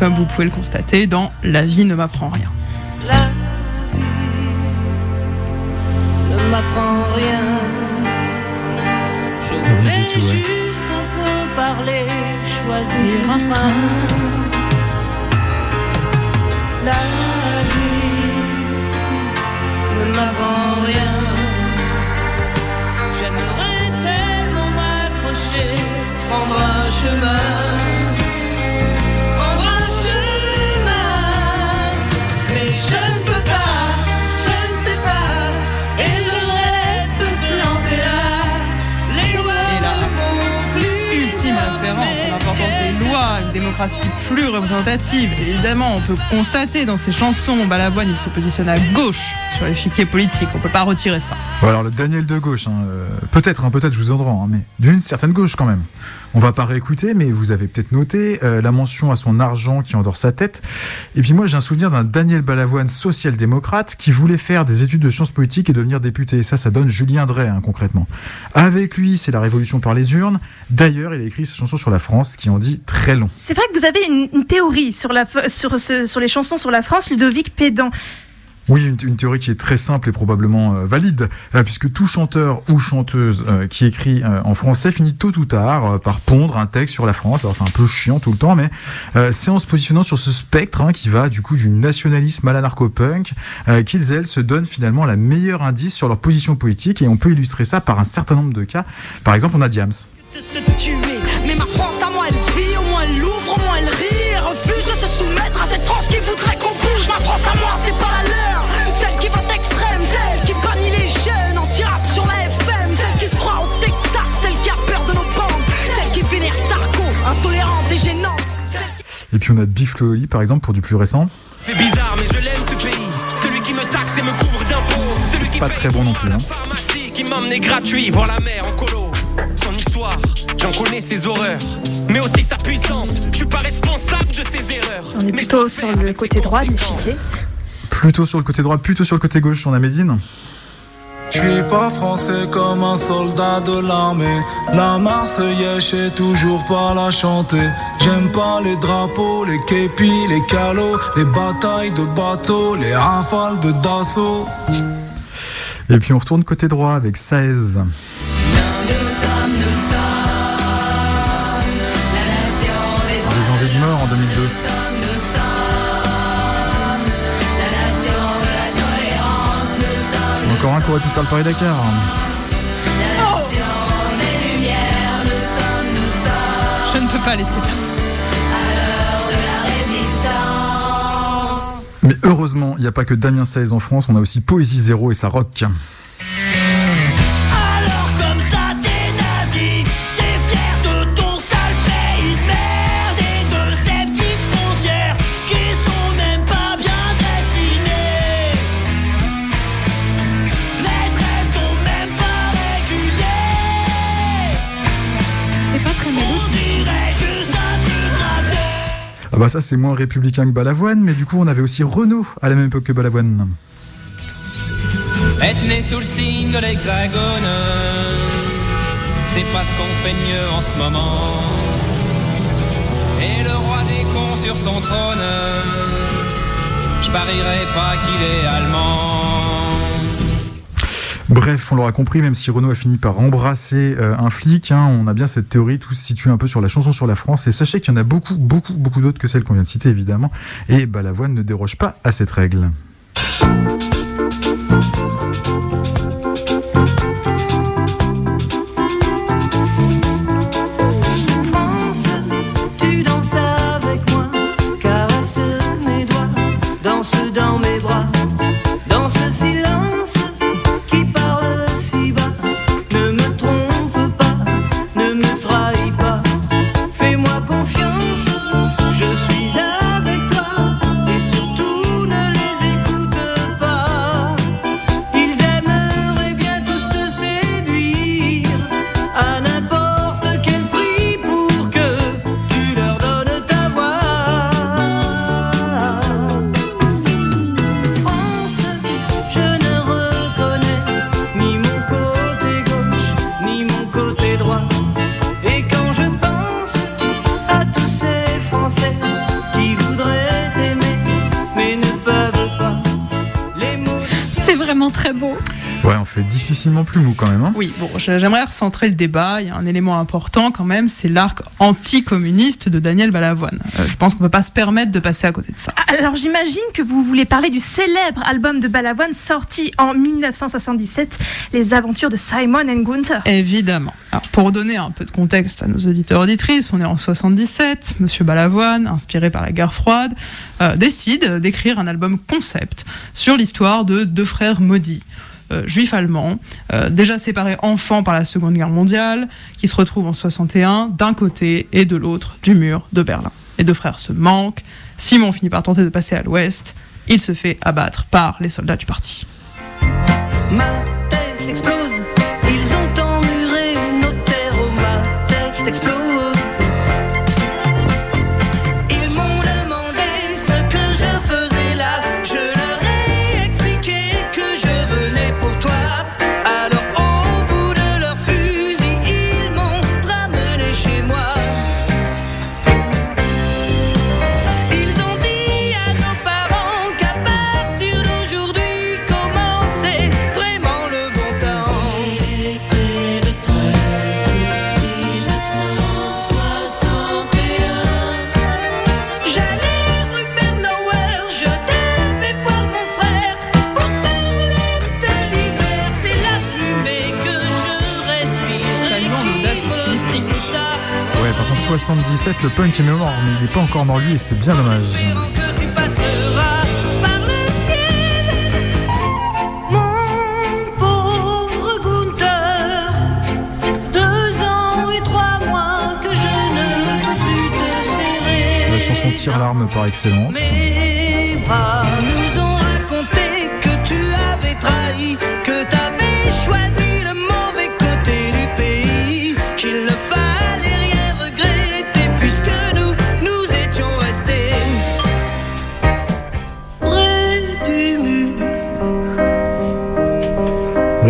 Comme vous pouvez le constater dans La vie ne m'apprend rien. Plus représentative. Évidemment, on peut constater dans ses chansons, Balavoine, il se positionne à gauche sur l'échiquier politique. On peut pas retirer ça. Bon, alors le Daniel de gauche, hein, euh, peut-être, hein, peut-être, je vous en rends, hein, mais d'une certaine gauche quand même. On va pas réécouter, mais vous avez peut-être noté euh, la mention à son argent qui endort sa tête. Et puis moi, j'ai un souvenir d'un Daniel Balavoine social-démocrate qui voulait faire des études de sciences politiques et devenir député. Ça, ça donne Julien Drey, hein, concrètement. Avec lui, c'est la révolution par les urnes. D'ailleurs, il a écrit sa chanson sur la France qui en dit très long. C'est vrai que vous avez une, théorie sur, la, sur, les chansons sur la France, Ludovic Pédan. Oui, une, théorie qui est très simple et probablement euh, valide, euh, puisque tout chanteur ou chanteuse euh, qui écrit en français finit tôt ou tard par pondre un texte sur la France. Alors c'est un peu chiant tout le temps, mais c'est en se positionnant sur ce spectre hein, qui va du coup du nationalisme à l'anarcho-punk qu'ils, elles, se donnent finalement la meilleure indice sur leur position politique, et on peut illustrer ça par un certain nombre de cas. Par exemple, on a Diams. On a Biff Loli, par exemple, pour du plus récent. C'est bizarre mais je l'aime ce pays, celui qui me taxe et me couvre d'impôts, celui qui Pas très bon non plus. Hein. pharmacie qui m'emmenait gratuit voir la mer en colo. Son histoire, j'en connais ses horreurs, mais aussi sa puissance. Je suis pas responsable de ses erreurs. On est plutôt sur le côté droit de l'échiquier. Plutôt sur le côté droit, plutôt sur le côté gauche, on a Médine. Je suis pas français comme un soldat de l'armée. La Marseillaise, je sais toujours pas la chanter. J'aime pas les drapeaux, les képis, les calots, les batailles de bateaux, les rafales de Dassault. Et puis on retourne côté droit avec 16. Des Qui aurait pu faire le Paris-Dakar. Je ne peux pas laisser dire ça. Mais heureusement, il n'y a pas que Damien 16 en France, on a aussi Poésie Zéro et sa rock. Bah ça c'est moins républicain que Balavoine, mais du coup on avait aussi Renault à la même époque que Balavoine. Être né sous le signe de l'hexagone, c'est pas ce qu'on fait de mieux en ce moment. Et le roi des cons sur son trône, je parierais pas qu'il est allemand. Bref, on l'aura compris, même si Renault a fini par embrasser euh, un flic, hein, on a bien cette théorie, tout se un peu sur la chanson sur la France, et sachez qu'il y en a beaucoup, beaucoup, beaucoup d'autres que celles qu'on vient de citer, évidemment, et Balavoine ne déroge pas à cette règle. Plus mou quand même. Hein Oui, bon, j'aimerais recentrer le débat. Il y a un élément important quand même, c'est l'arc anticommuniste de Daniel Balavoine. Euh, je pense qu'on peut pas se permettre de passer à côté de ça. Alors j'imagine que vous voulez parler du célèbre album de Balavoine sorti en 1977, Les aventures de Simon and Gunther. Évidemment. Alors, pour donner un peu de contexte à nos auditeurs auditrices, on est en 77. Monsieur Balavoine, inspiré par la guerre froide, euh, décide d'écrire un album concept sur l'histoire de deux frères maudits. Euh, juif allemand, euh, déjà séparé enfant par la Seconde Guerre mondiale, qui se retrouve en 61 d'un côté et de l'autre du mur de Berlin. Les deux frères se manquent. Simon finit par tenter de passer à l'ouest. Il se fait abattre par les soldats du parti. Ma tête explose, 77, le punk est mort, mais il n'est pas encore mort lui et c'est bien dommage. La chanson tire l'arme par excellence. Mes bras nous ont raconté que tu avais trahi, que t'avais choisi le mauvais côté du pays, qu'il ne fallait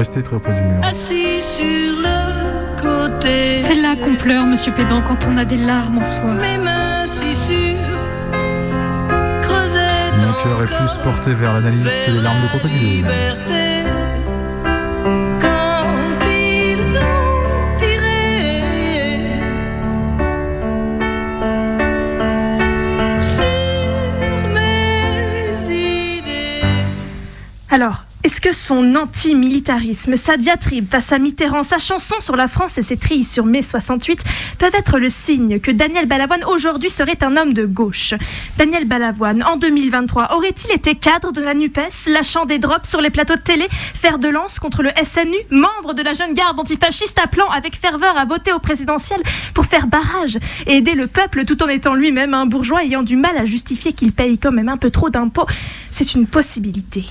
Très près du mur. assis sur le côté. C'est là qu'on pleure, monsieur Pédant, quand on a des larmes en soi. Mes mains si sûres Mon cœur est plus porté vers l'analyse que les larmes de crocodile. Son anti-militarisme, sa diatribe face à Mitterrand, sa chanson sur la France et ses trilles sur mai 68 peuvent être le signe que Daniel Balavoine aujourd'hui serait un homme de gauche. Daniel Balavoine, en 2023, aurait-il été cadre de la NUPES, lâchant des drops sur les plateaux de télé, fer de lance contre le SNU, membre de la jeune garde antifasciste appelant avec ferveur à voter au présidentiel pour faire barrage et aider le peuple tout en étant lui-même un bourgeois ayant du mal à justifier qu'il paye quand même un peu trop d'impôts? C'est une possibilité.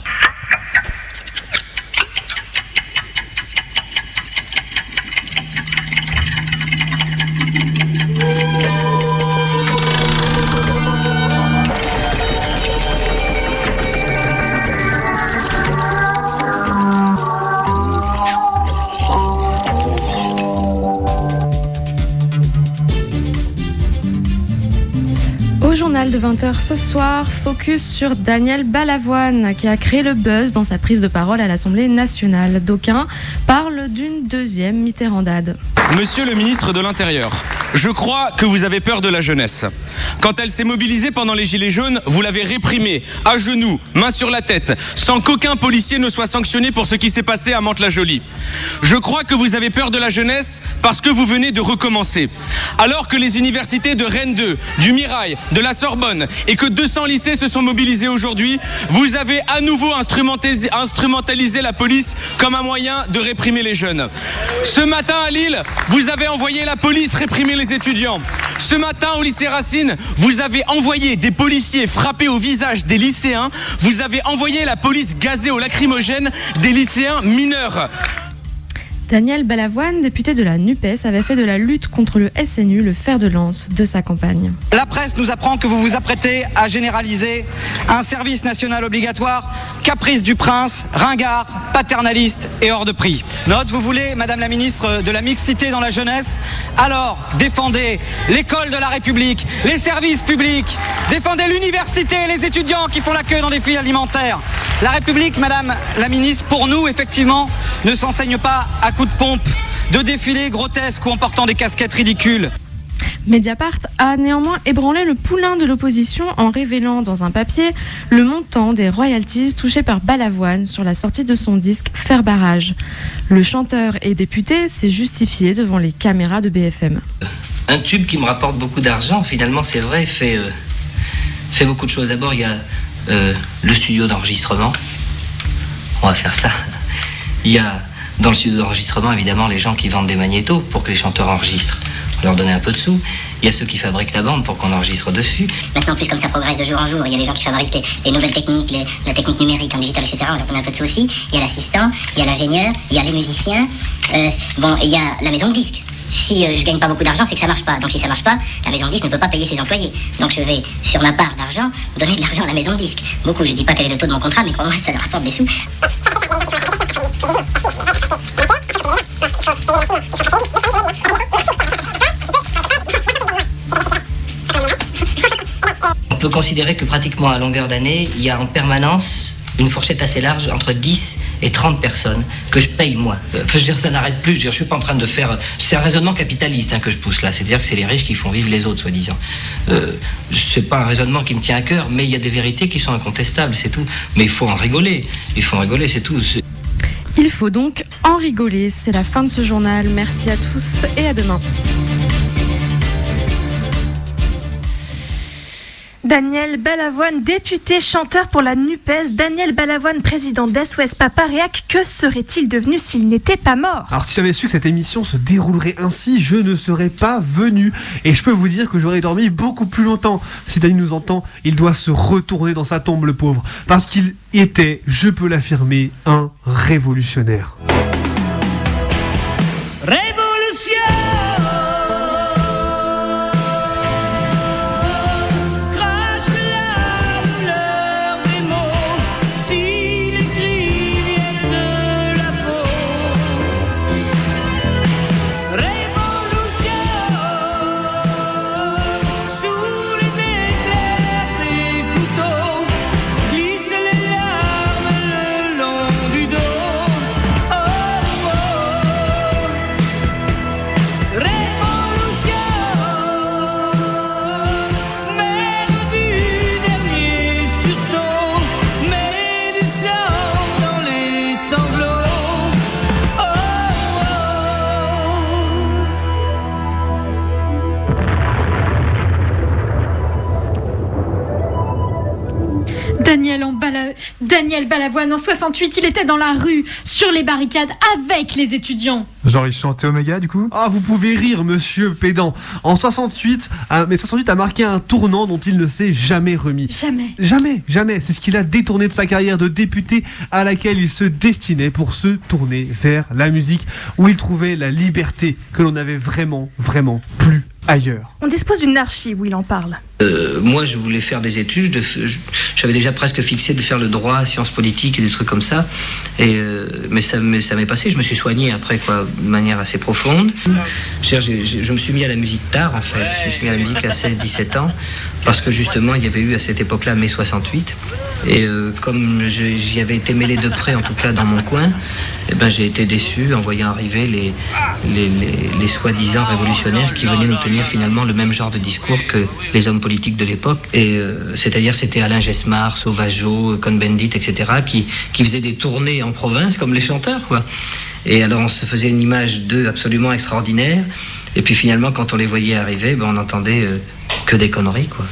De 20h ce soir, focus sur Daniel Balavoine qui a créé le buzz dans sa prise de parole à l'Assemblée nationale. D'aucuns parlent d'une deuxième Mitterrandade. Monsieur le ministre de l'Intérieur, je crois que vous avez peur de la jeunesse. Quand elle s'est mobilisée pendant les Gilets jaunes, vous l'avez réprimée, à genoux, main sur la tête, sans qu'aucun policier ne soit sanctionné pour ce qui s'est passé à Mantes-la-Jolie. Je crois que vous avez peur de la jeunesse parce que vous venez de recommencer. Alors que les universités de Rennes 2, du Mirail, de la Sorbonne et que 200 lycées se sont mobilisés aujourd'hui, vous avez à nouveau instrumentalisé, la police comme un moyen de réprimer les jeunes. Ce matin à Lille, vous avez envoyé la police réprimer les étudiants. Ce matin au lycée Racine, vous avez envoyé des policiers frapper au visage des lycéens. Vous avez envoyé la police gazer au lacrymogène des lycéens mineurs. Daniel Balavoine, député de la NUPES, avait fait de la lutte contre le SNU le fer de lance de sa campagne. La presse nous apprend que vous vous apprêtez à généraliser un service national obligatoire, caprice du prince, ringard, paternaliste et hors de prix. Note, vous voulez, Madame la ministre, de la mixité dans la jeunesse? Alors, défendez l'école de la République, les services publics, défendez l'université les étudiants qui font la queue dans des fils alimentaires. La République, Madame la ministre, pour nous, effectivement, ne s'enseigne pas à coups de pompe, de défilés grotesques ou en portant des casquettes ridicules. Mediapart a néanmoins ébranlé le poulain de l'opposition en révélant dans un papier le montant des royalties touchées par Balavoine sur la sortie de son disque Faire barrage. Le chanteur et député s'est justifié devant les caméras de BFM. Un tube qui me rapporte beaucoup d'argent, finalement, c'est vrai, fait, euh, fait beaucoup de choses. D'abord, il y a euh, le studio d'enregistrement. On va faire ça. Il y a dans le studio d'enregistrement évidemment les gens qui vendent des magnétos pour que les chanteurs enregistrent. On leur donner un peu de sous. Il y a ceux qui fabriquent la bande pour qu'on enregistre dessus. Maintenant, en plus, comme ça progresse de jour en jour, il y a des gens qui fabriquent les, les nouvelles techniques, les- la technique numérique en digital, etc. On leur donne un peu de sous aussi. Il y a l'assistant, il y a l'ingénieur, il y a les musiciens. Euh, bon, il y a la maison de disques. Si euh, je gagne pas beaucoup d'argent, c'est que ça marche pas. Donc si ça marche pas, la maison de disques ne peut pas payer ses employés. Donc je vais, sur ma part d'argent, donner de l'argent à la maison de disques. Beaucoup, je dis pas quel est le taux de mon contrat, mais crois-moi, ça leur rapporte des sous. On peut considérer que pratiquement à longueur d'année, il y a en permanence une fourchette assez large entre 10 et 30 personnes que je paye moi. Euh, Enfin, je veux dire, ça n'arrête plus. Je je suis pas en train de faire. C'est un raisonnement capitaliste hein, que je pousse là. C'est-à-dire que c'est les riches qui font vivre les autres, soi-disant. Euh, c'est pas un raisonnement qui me tient à cœur, mais il y a des vérités qui sont incontestables, c'est tout. Mais il faut en rigoler. Il faut en rigoler, c'est tout. Il faut donc en rigoler. C'est la fin de ce journal. Merci à tous et à demain. Daniel Balavoine, député chanteur pour la NUPES. Daniel Balavoine, président d'SOS Paparéac. Que serait-il devenu s'il n'était pas mort? Alors si j'avais su que cette émission se déroulerait ainsi, je ne serais pas venu. Et je peux vous dire que j'aurais dormi beaucoup plus longtemps. Si Dany nous entend, il doit se retourner dans sa tombe, le pauvre. Parce qu'il était, je peux l'affirmer, un révolutionnaire. Bala- Daniel Balavoine, en 68, il était dans la rue, sur les barricades, avec les étudiants. Genre, il chantait Omega, du coup? Ah, vous pouvez rire, monsieur Pédant. En 68, ah, mais 68 a marqué un tournant dont il ne s'est jamais remis. Jamais. Jamais, jamais. C'est ce qu'il a détourné de sa carrière de député à laquelle il se destinait pour se tourner vers la musique, où il trouvait la liberté que l'on avait vraiment, vraiment plus ailleurs. On dispose d'une archive où il en parle. Euh, moi, je voulais faire des études. J'avais déjà presque fixé de faire le droit, sciences politiques et des trucs comme ça. Et, euh, mais ça m'est ça m'est passé. Je me suis soigné après, quoi, de manière assez profonde. Je, je me suis mis à la musique tard, en fait. Je me suis mis à la musique à 16-17 ans. Parce que justement, il y avait eu à cette époque-là mai 68. Et euh, comme j'y avais été mêlé de près, en tout cas dans mon coin, eh ben, j'ai été déçu en voyant arriver les, soi-disant révolutionnaires qui venaient nous tenir finalement le même genre de discours que les hommes politiques de l'époque. Et euh, c'est-à-dire c'était Alain Gesmar, Sauvageau, Cohn-Bendit, etc. qui, faisaient des tournées en province comme les chanteurs. Et alors on se faisait une image d'eux absolument extraordinaire. Et puis finalement, quand on les voyait arriver, ben, on entendait euh, que des conneries, quoi.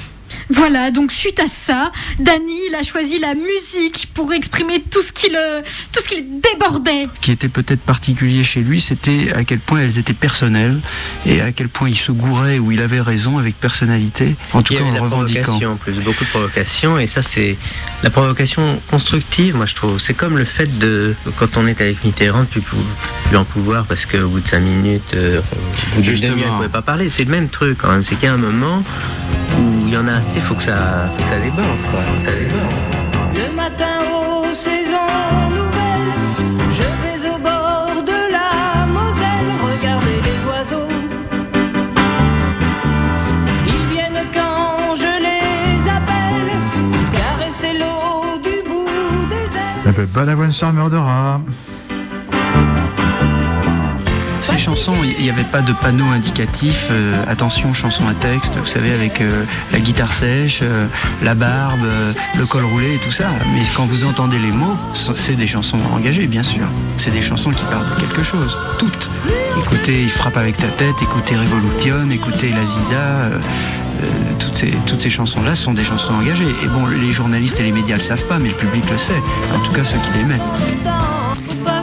Voilà, donc suite à ça, Dany, il a choisi la musique pour exprimer tout ce qui le, tout ce qui le débordait. Ce qui était peut-être particulier chez lui, c'était à quel point elles étaient personnelles et à quel point il se gourait ou il avait raison avec personnalité, en tout Il y cas avait en la revendiquant. provocation en plus, beaucoup de provocation, et ça c'est la provocation constructive, moi je trouve. C'est comme le fait de, quand on est avec Mitterrand, de plus, en pouvoir parce qu'au bout de 5 minutes, euh, au bout on ne pouvait pas parler. C'est le même truc quand même, c'est qu'il y a un moment où il y en a assez, faut que ça, faut que ça déborde, quoi. Ça déborde. Le matin aux saisons nouvelles, je vais au bord de la Moselle regarder les oiseaux. Ils viennent quand je les appelle, caresser l'eau du bout des ailes. Ben, Balavoine Charmeur de rat. Ces il n'y avait pas de panneau indicatif, euh, attention, chanson à texte, vous savez, avec euh, la guitare sèche, euh, la barbe, le col roulé et tout ça. Mais quand vous entendez les mots, ce- c'est des chansons engagées, bien sûr. C'est des chansons qui parlent de quelque chose, toutes. Écoutez, il frappe avec ta tête, écoutez Révolution, écoutez La Ziza. Euh, toutes ces, chansons-là sont des chansons engagées. Et bon, les journalistes et les médias le savent pas, mais le public le sait. En tout cas, ceux qui l'aimaient.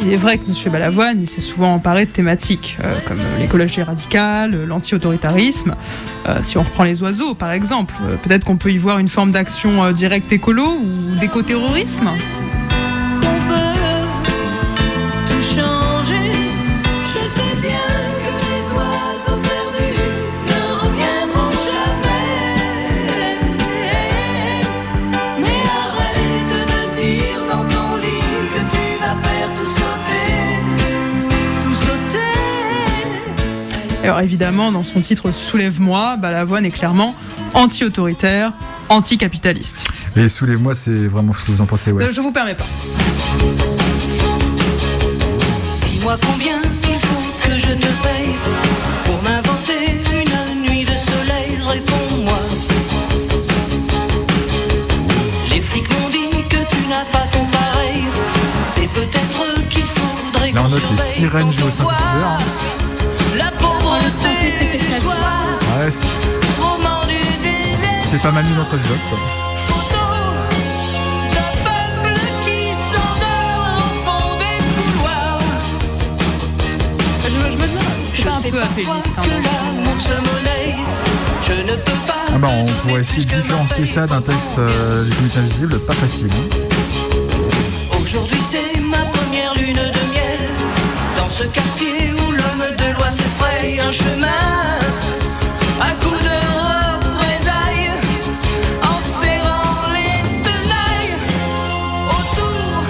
il est vrai que M. Balavoine, s'est souvent emparé de thématiques euh, comme l'écologie radicale, euh, l'anti-autoritarisme. Si on reprend les oiseaux, par exemple, peut-être qu'on peut y voir une forme d'action directe écolo ou d'écoterrorisme. Alors évidemment, dans son titre Soulève-moi, Balavoine est clairement anti-autoritaire, anti-capitaliste. Et Soulève-moi, c'est vraiment ce que vous en pensez, ouais. Euh, je vous permets pas. Dis-moi combien il faut que je te paye pour m'inventer une nuit de soleil, réponds-moi. Les flics m'ont dit que tu n'as pas ton pareil, c'est peut-être qu'il faudrait. Là, on note les pauvreté du soir, Ouais, c'est- pas mal mis dans notre job, quoi. Un peu apéliste quand même. L'amour se monnaie. Je ne peux pas. Ah bah, on pourrait essayer de différencier ça d'un texte euh, du comité invisible, pas facile. hein. Aujourd'hui c'est ma première lune de miel Dans ce quartier où l'homme de loi se un chemin À coups de représailles En serrant les tenailles Autour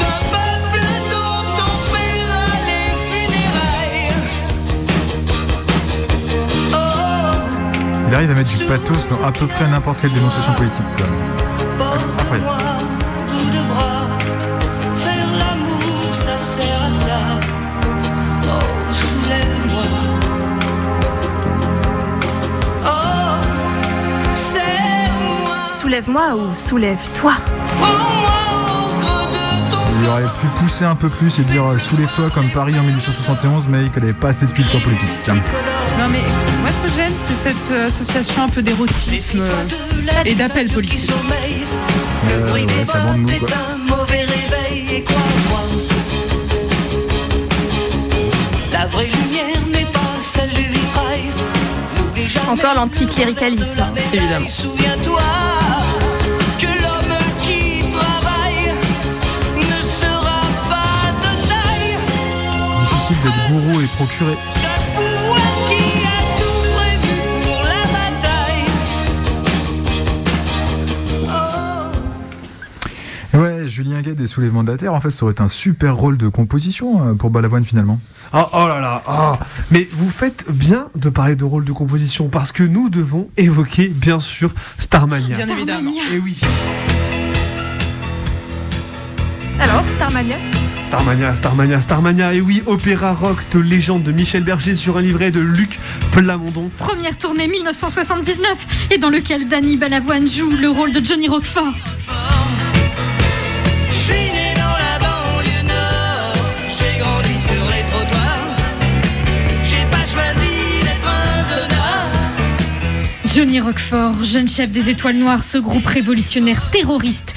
d'un peuple dont on paiera les funérailles. Oh Il arrive à mettre du pathos dans à peu près n'importe quelle dénonciation politique, Soulève-moi ou soulève-toi. Il aurait pu pousser un peu plus et dire euh, soulève-toi comme Paris en 1871, mais il n'avait pas assez de culture politique. Tiens. Non mais moi ce que j'aime c'est cette euh, association un peu d'érotisme et d'appel politique. Euh, ouais, ça nous, quoi. La vraie lumière n'est pas celle du vitrail. Encore l'anticléricalisme, évidemment. Souviens-toi Difficile d'être gourou et procuré. Pouvoir qui a tout prévu pour la bataille. Et ouais, Julien Gued et Soulèvement de la Terre, en fait, ça aurait été un super rôle de composition euh, pour Balavoine finalement. Oh, oh là là, ah. mais vous faites bien de parler de rôle de composition parce que nous devons évoquer bien sûr Starmania. Bien évidemment. Et oui. Alors, Starmania? Starmania, Starmania, Starmania, et oui, opéra rock de légende de Michel Berger sur un livret de Luc Plamondon. Première tournée 1979 et dans lequel Danny Balavoine joue le rôle de Johnny Roquefort. Johnny Roquefort, jeune chef des Étoiles Noires, ce groupe révolutionnaire terroriste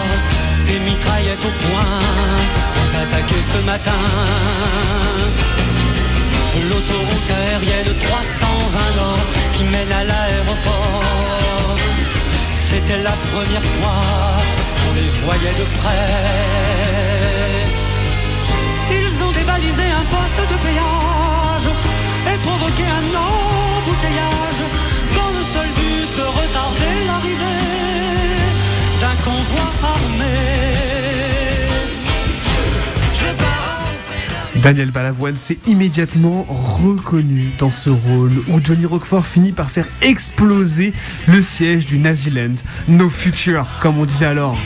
Et mitraillette au poing, ont attaqué ce matin. L'autoroute aérienne 320 Nord qui mène à l'aéroport. C'était la première fois qu'on les voyait de près. Ils ont dévalisé un poste de péage et provoqué un embouteillage Daniel Balavoine s'est immédiatement reconnu dans ce rôle où Johnny Roquefort finit par faire exploser le siège du Naziland. No future, comme on disait alors.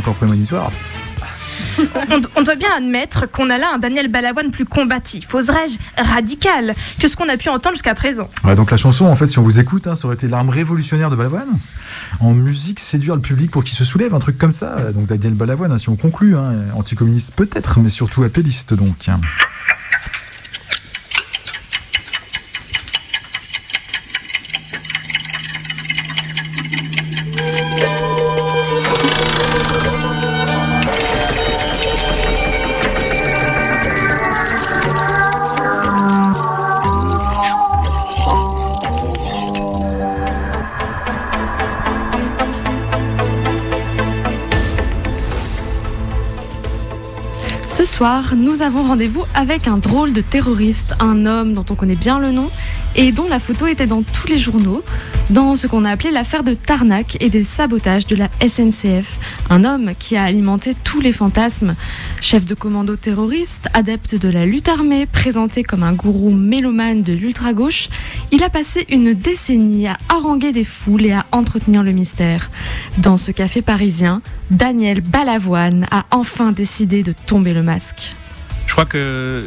Encore prémonitoire. On, on doit bien admettre qu'on a là un Daniel Balavoine plus combatif, oserais-je radical, que ce qu'on a pu entendre jusqu'à présent. Ouais, donc la chanson, en fait, si on vous écoute, hein, ça aurait été l'arme révolutionnaire de Balavoine. En musique, séduire le public pour qu'il se soulève, un truc comme ça. Donc Daniel Balavoine, hein, si on conclut, hein, anticommuniste peut-être, mais surtout appelliste donc. Nous avons rendez-vous avec un drôle de terroriste, un homme dont on connaît bien le nom et dont la photo était dans tous les journaux, dans ce qu'on a appelé l'affaire de Tarnac et des sabotages de la SNCF. Un homme qui a alimenté tous les fantasmes. Chef de commando terroriste, adepte de la lutte armée, présenté comme un gourou mélomane de l'ultra-gauche, il a passé une décennie à haranguer les foules et à entretenir le mystère. Dans ce café parisien, Daniel Balavoine a enfin décidé de tomber le masque. Je crois que, euh,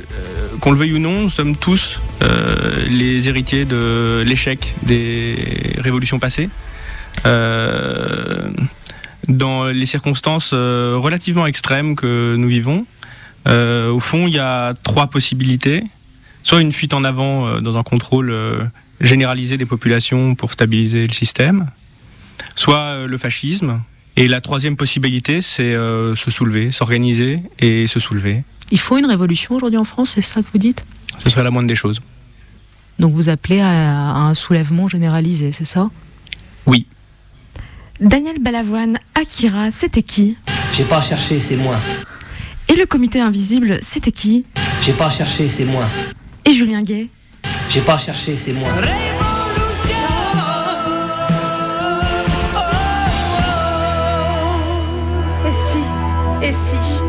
qu'on le veuille ou non, nous sommes tous euh, les héritiers de l'échec des révolutions passées. Euh, dans les circonstances euh, relativement extrêmes que nous vivons, euh, au fond, il y a trois possibilités. Soit une fuite en avant euh, dans un contrôle généralisé des populations pour stabiliser le système, soit le fascisme. Et la troisième possibilité, c'est se soulever, s'organiser et se soulever. Il faut une révolution aujourd'hui en France, c'est ça que vous dites? Ce serait la moindre des choses. Donc vous appelez à un soulèvement généralisé, c'est ça? Oui. Daniel Balavoine, Akira, c'était qui J'ai pas cherché, c'est moi. Et le comité invisible, c'était qui J'ai pas cherché, c'est moi. Et Julien Gay J'ai pas cherché, c'est moi.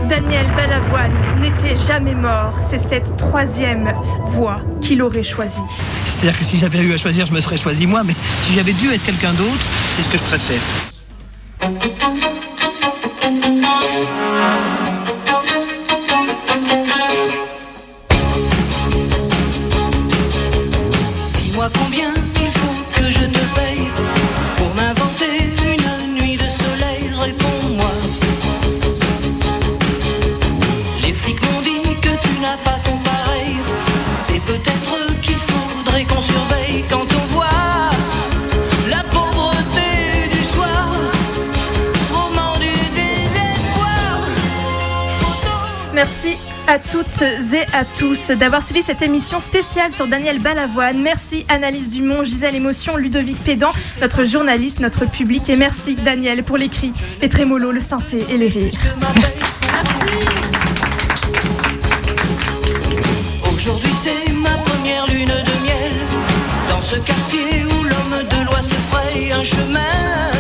Daniel Balavoine n'était jamais mort, c'est cette troisième voie qu'il aurait choisie. C'est-à-dire que si j'avais eu à choisir, je me serais choisi moi, mais si j'avais dû être quelqu'un d'autre, c'est ce que je préfère. Dis-moi combien Merci à toutes et à tous d'avoir suivi cette émission spéciale sur Daniel Balavoine. Merci Annalise Dumont, Gisèle Émotion, Ludovic Pédan, notre journaliste, notre public. Et merci Daniel pour les cris, les trémolos, le synthé et les rires. Aujourd'hui c'est ma première lune de miel Dans ce quartier où l'homme de loi se fraye un chemin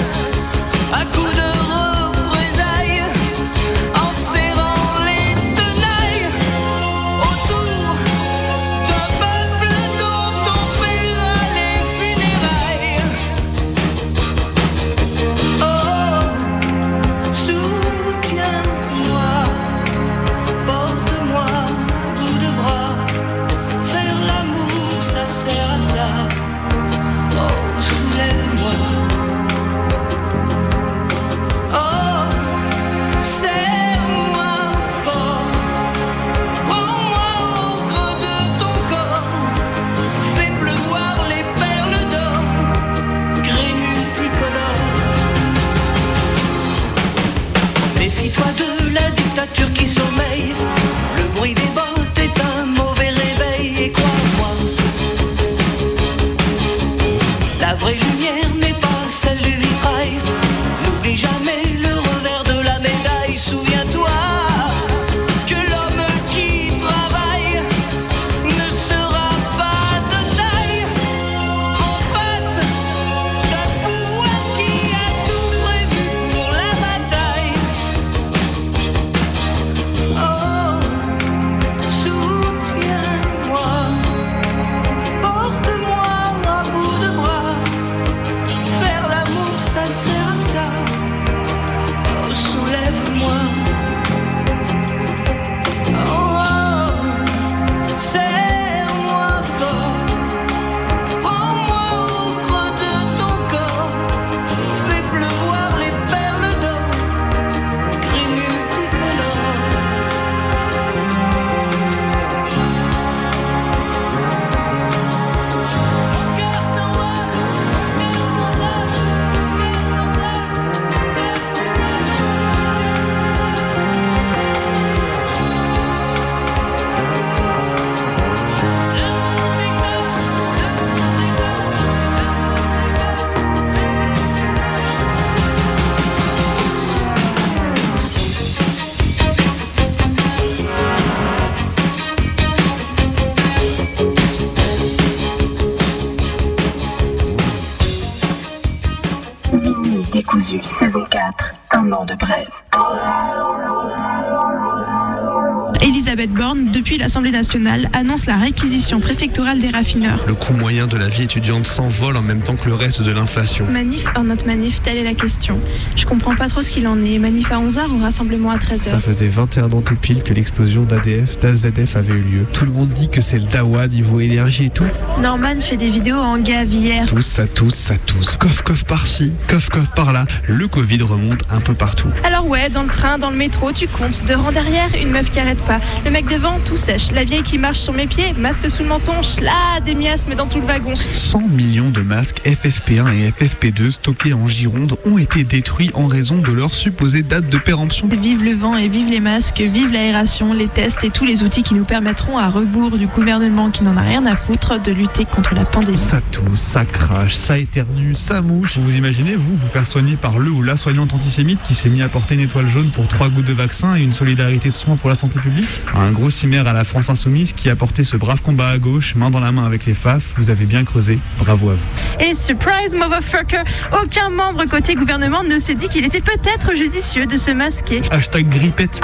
l'Assemblée nationale, annonce la réquisition préfectorale des raffineurs. Le coût moyen de la vie étudiante s'envole en même temps que le reste de l'inflation. Manif hors notre manif, telle est la question. Je comprends pas trop ce qu'il en est. Manif à 11h ou rassemblement à 13h Ça faisait 21 ans tout pile que l'explosion d'ADF, d'AZF avait eu lieu. Tout le monde dit que c'est le dawa niveau énergie et tout. Norman fait des vidéos en gave hier. Tous, ça tous, ça tous. Coff, coff par-ci, coff, coff par-là. Le Covid remonte un peu partout. Alors ouais, dans le train, dans le métro, tu comptes. De rang derrière, une meuf qui arrête pas. Le mec devant, tout sèche. La vieille qui marche sur mes pieds, masque sous le menton, là, des miasmes dans tout le wagon. 100 millions de masques FFP1 et FFP2 stockés en Gironde ont été détruits en raison de leur supposée date de péremption. Vive le vent et vive les masques, vive l'aération, les tests et tous les outils qui nous permettront, à rebours du gouvernement qui n'en a rien à foutre, de lutter contre la pandémie. Ça tousse, ça crache, ça éternue, ça mouche. Vous imaginez, vous, vous faire soigner par le ou la soignante antisémite qui s'est mis à porter une étoile jaune pour trois gouttes de vaccin et une solidarité de soins pour la santé publique? Un gros cimère à la France insoumise qui a porté ce brave combat à gauche, main dans la main avec les FAF. Vous avez bien creusé. Bravo à vous. Et surprise, motherfucker, aucun membre côté gouvernement ne s'est dit qu'il était peut-être judicieux de se masquer. Hashtag grippette.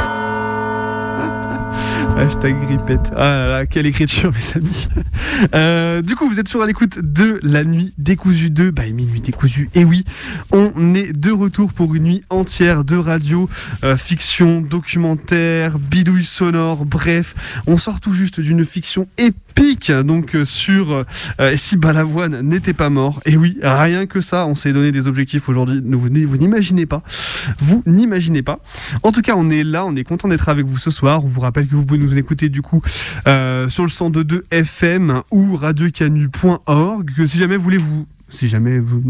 Hashtag grippette. Ah là là, quelle écriture, mes amis. Euh, du coup, vous êtes toujours à l'écoute de la nuit décousue 2, bah minuit décousu. Et oui, on est de retour pour une nuit entière de radio, euh, fiction, documentaire, bidouille sonore, bref. On sort tout juste d'une fiction épique, donc euh, sur euh, si Balavoine n'était pas mort. Et oui, rien que ça, on s'est donné des objectifs aujourd'hui. Vous, n'imaginez pas. Vous n'imaginez pas. En tout cas, on est là, on est content d'être avec vous ce soir. On vous rappelle que vous pouvez nous écouter du coup euh, sur le 102.2 FM ou radiocanu.org. Si jamais vous voulez vous si jamais vous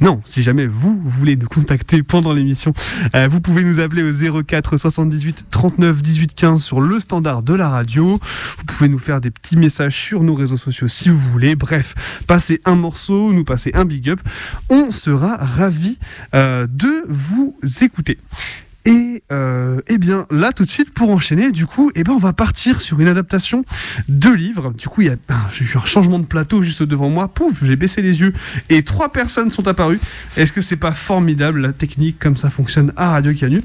non, si jamais vous voulez nous contacter pendant l'émission, euh, vous pouvez nous appeler au 04 78 39 18 15 sur le standard de la radio. Vous pouvez nous faire des petits messages sur nos réseaux sociaux si vous voulez. Bref, passez un morceau, nous passer un big up. On sera ravis euh, de vous écouter. Et euh, eh bien là tout de suite pour enchaîner, du coup, eh ben on va partir sur une adaptation de livres. Du coup, il y a ah, j'ai eu un changement de plateau juste devant moi. Pouf, j'ai baissé les yeux et trois personnes sont apparues. Est-ce que c'est pas formidable la technique comme ça fonctionne à Radio Canu?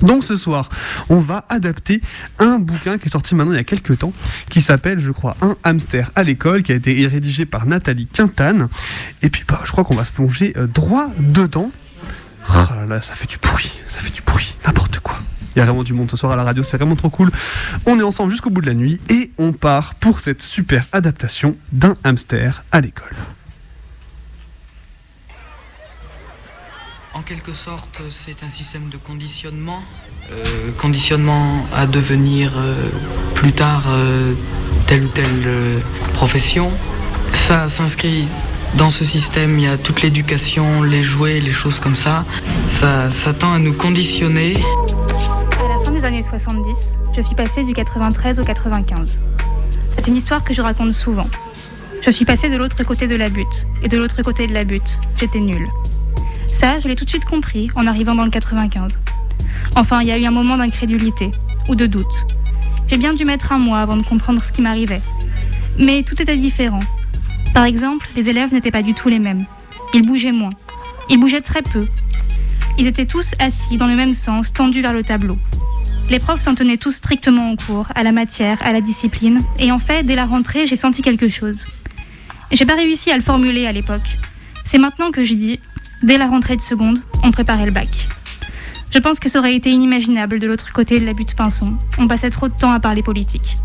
Donc ce soir, on va adapter un bouquin qui est sorti maintenant il y a quelques temps, qui s'appelle, je crois, Un hamster à l'école, qui a été rédigé par Nathalie Quintane. Et puis, bah, je crois qu'on va se plonger euh, droit dedans. Oh là là, ça fait du bruit, ça fait du bruit, n'importe quoi. Il y a vraiment du monde ce soir à la radio, c'est vraiment trop cool. On est ensemble jusqu'au bout de la nuit et on part pour cette super adaptation d'un hamster à l'école. En quelque sorte, c'est un système de conditionnement. euh, conditionnement à devenir euh, plus tard euh, telle ou telle profession. Ça s'inscrit dans ce système, il y a toute l'éducation, les jouets, les choses comme ça. Ça, ça tend à nous conditionner. À la fin des années 70, je suis passée du 93 au 95. C'est une histoire que je raconte souvent. Je suis passée de l'autre côté de la butte, et de l'autre côté de la butte, j'étais nulle. Ça, je l'ai tout de suite compris en arrivant dans le 95. Enfin, il y a eu un moment d'incrédulité, ou de doute. J'ai bien dû mettre un mois avant de comprendre ce qui m'arrivait. Mais tout était différent. Par exemple, les élèves n'étaient pas du tout les mêmes. Ils bougeaient moins. Ils bougeaient très peu. Ils étaient tous assis dans le même sens, tendus vers le tableau. Les profs s'en tenaient tous strictement au cours, à la matière, à la discipline, et en fait, dès la rentrée, j'ai senti quelque chose. J'ai pas réussi à le formuler à l'époque. C'est maintenant que je dis, dès la rentrée de seconde, on préparait le bac. Je pense que ça aurait été inimaginable de l'autre côté de la butte Pinson. On passait trop de temps à parler politique.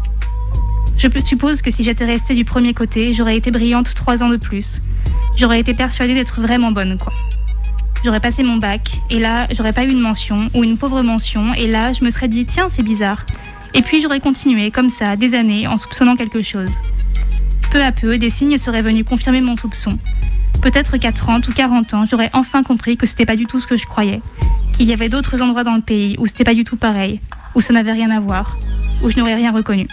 Je suppose que si j'étais restée du premier côté, j'aurais été brillante trois ans de plus. J'aurais été persuadée d'être vraiment bonne, quoi. J'aurais passé mon bac, et là, j'aurais pas eu une mention, ou une pauvre mention, et là, je me serais dit, tiens, c'est bizarre. Et puis j'aurais continué, comme ça, des années, en soupçonnant quelque chose. Peu à peu, des signes seraient venus confirmer mon soupçon. Peut-être qu'à 30 ou 40 ans, j'aurais enfin compris que c'était pas du tout ce que je croyais. Qu'il y avait d'autres endroits dans le pays où c'était pas du tout pareil, où ça n'avait rien à voir, où je n'aurais rien reconnu.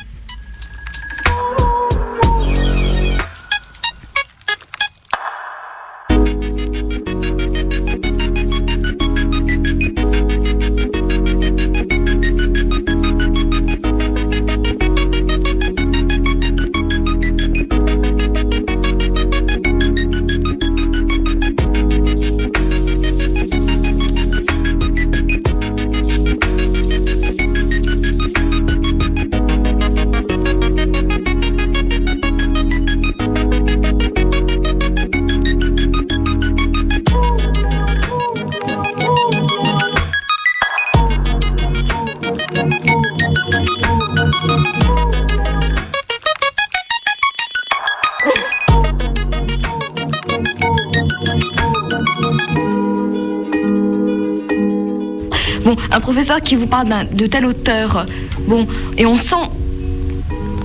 Professeur qui vous parle de tel auteur, bon, et on sent,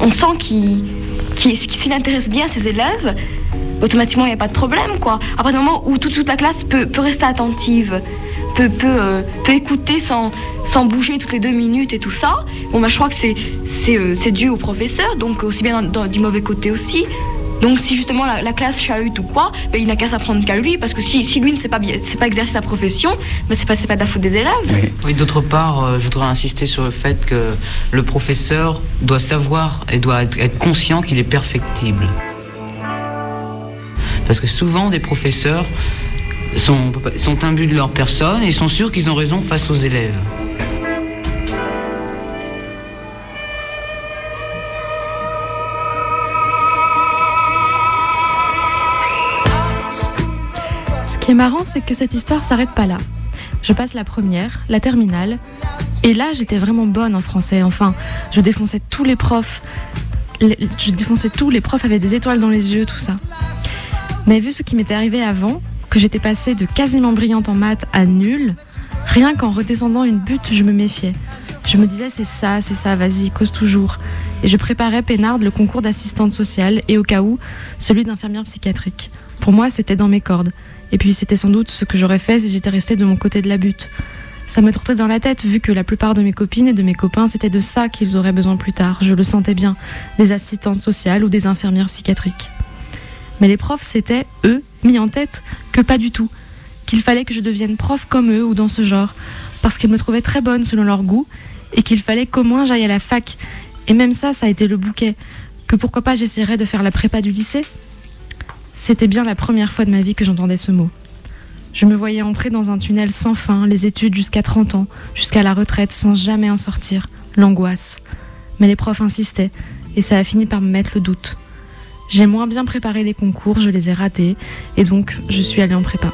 on sent qu'il, qu'il- s'il intéresse bien ses élèves, automatiquement il n'y a pas de problème, quoi. À partir du moment où toute, toute la classe peut, peut rester attentive, peut, peut, euh, peut écouter sans, sans bouger toutes les deux minutes et tout ça, bon, bah, je crois que c'est, c'est, euh, dû au professeur, donc aussi bien du mauvais côté aussi. Donc si justement la, la classe chahute ou quoi, ben, il n'a qu'à s'apprendre qu'à lui, parce que si, si lui ne sait pas, sait pas exercer sa profession, ben, c'est pas, c'est pas de la faute des élèves. Oui, d'autre part, euh, je voudrais insister sur le fait que le professeur doit savoir et doit être, être conscient qu'il est perfectible. Parce que souvent, des professeurs sont, sont imbus de leur personne et sont sûrs qu'ils ont raison face aux élèves. Qui est marrant, c'est que cette histoire s'arrête pas là. Je passe la première, la terminale, et là j'étais vraiment bonne en français. Enfin, je défonçais tous les profs. Je défonçais tous les profs avaient des étoiles dans les yeux, tout ça. Mais vu ce qui m'était arrivé avant, que j'étais passée de quasiment brillante en maths à nulle, rien qu'en redescendant une butte, je me méfiais. Je me disais c'est ça, c'est ça, vas-y, cause toujours. Et je préparais peinarde le concours d'assistante sociale et au cas où, celui d'infirmière psychiatrique. Pour moi, c'était dans mes cordes. Et puis c'était sans doute ce que j'aurais fait si j'étais restée de mon côté de la butte. Ça me tournait dans la tête vu que la plupart de mes copines et de mes copains, c'était de ça qu'ils auraient besoin plus tard. Je le sentais bien, des assistantes sociales ou des infirmières psychiatriques. Mais les profs s'étaient, eux, mis en tête que pas du tout. Qu'il fallait que je devienne prof comme eux ou dans ce genre. Parce qu'ils me trouvaient très bonne selon leur goût et qu'il fallait qu'au moins j'aille à la fac. Et même ça, ça a été le bouquet. Que pourquoi pas j'essaierais de faire la prépa du lycée? C'était bien la première fois de ma vie que j'entendais ce mot. Je me voyais entrer dans un tunnel sans fin, les études jusqu'à 30 ans, jusqu'à la retraite sans jamais en sortir. L'angoisse. Mais les profs insistaient et ça a fini par me mettre le doute. J'ai moins bien préparé les concours, je les ai ratés et donc je suis allée en prépa.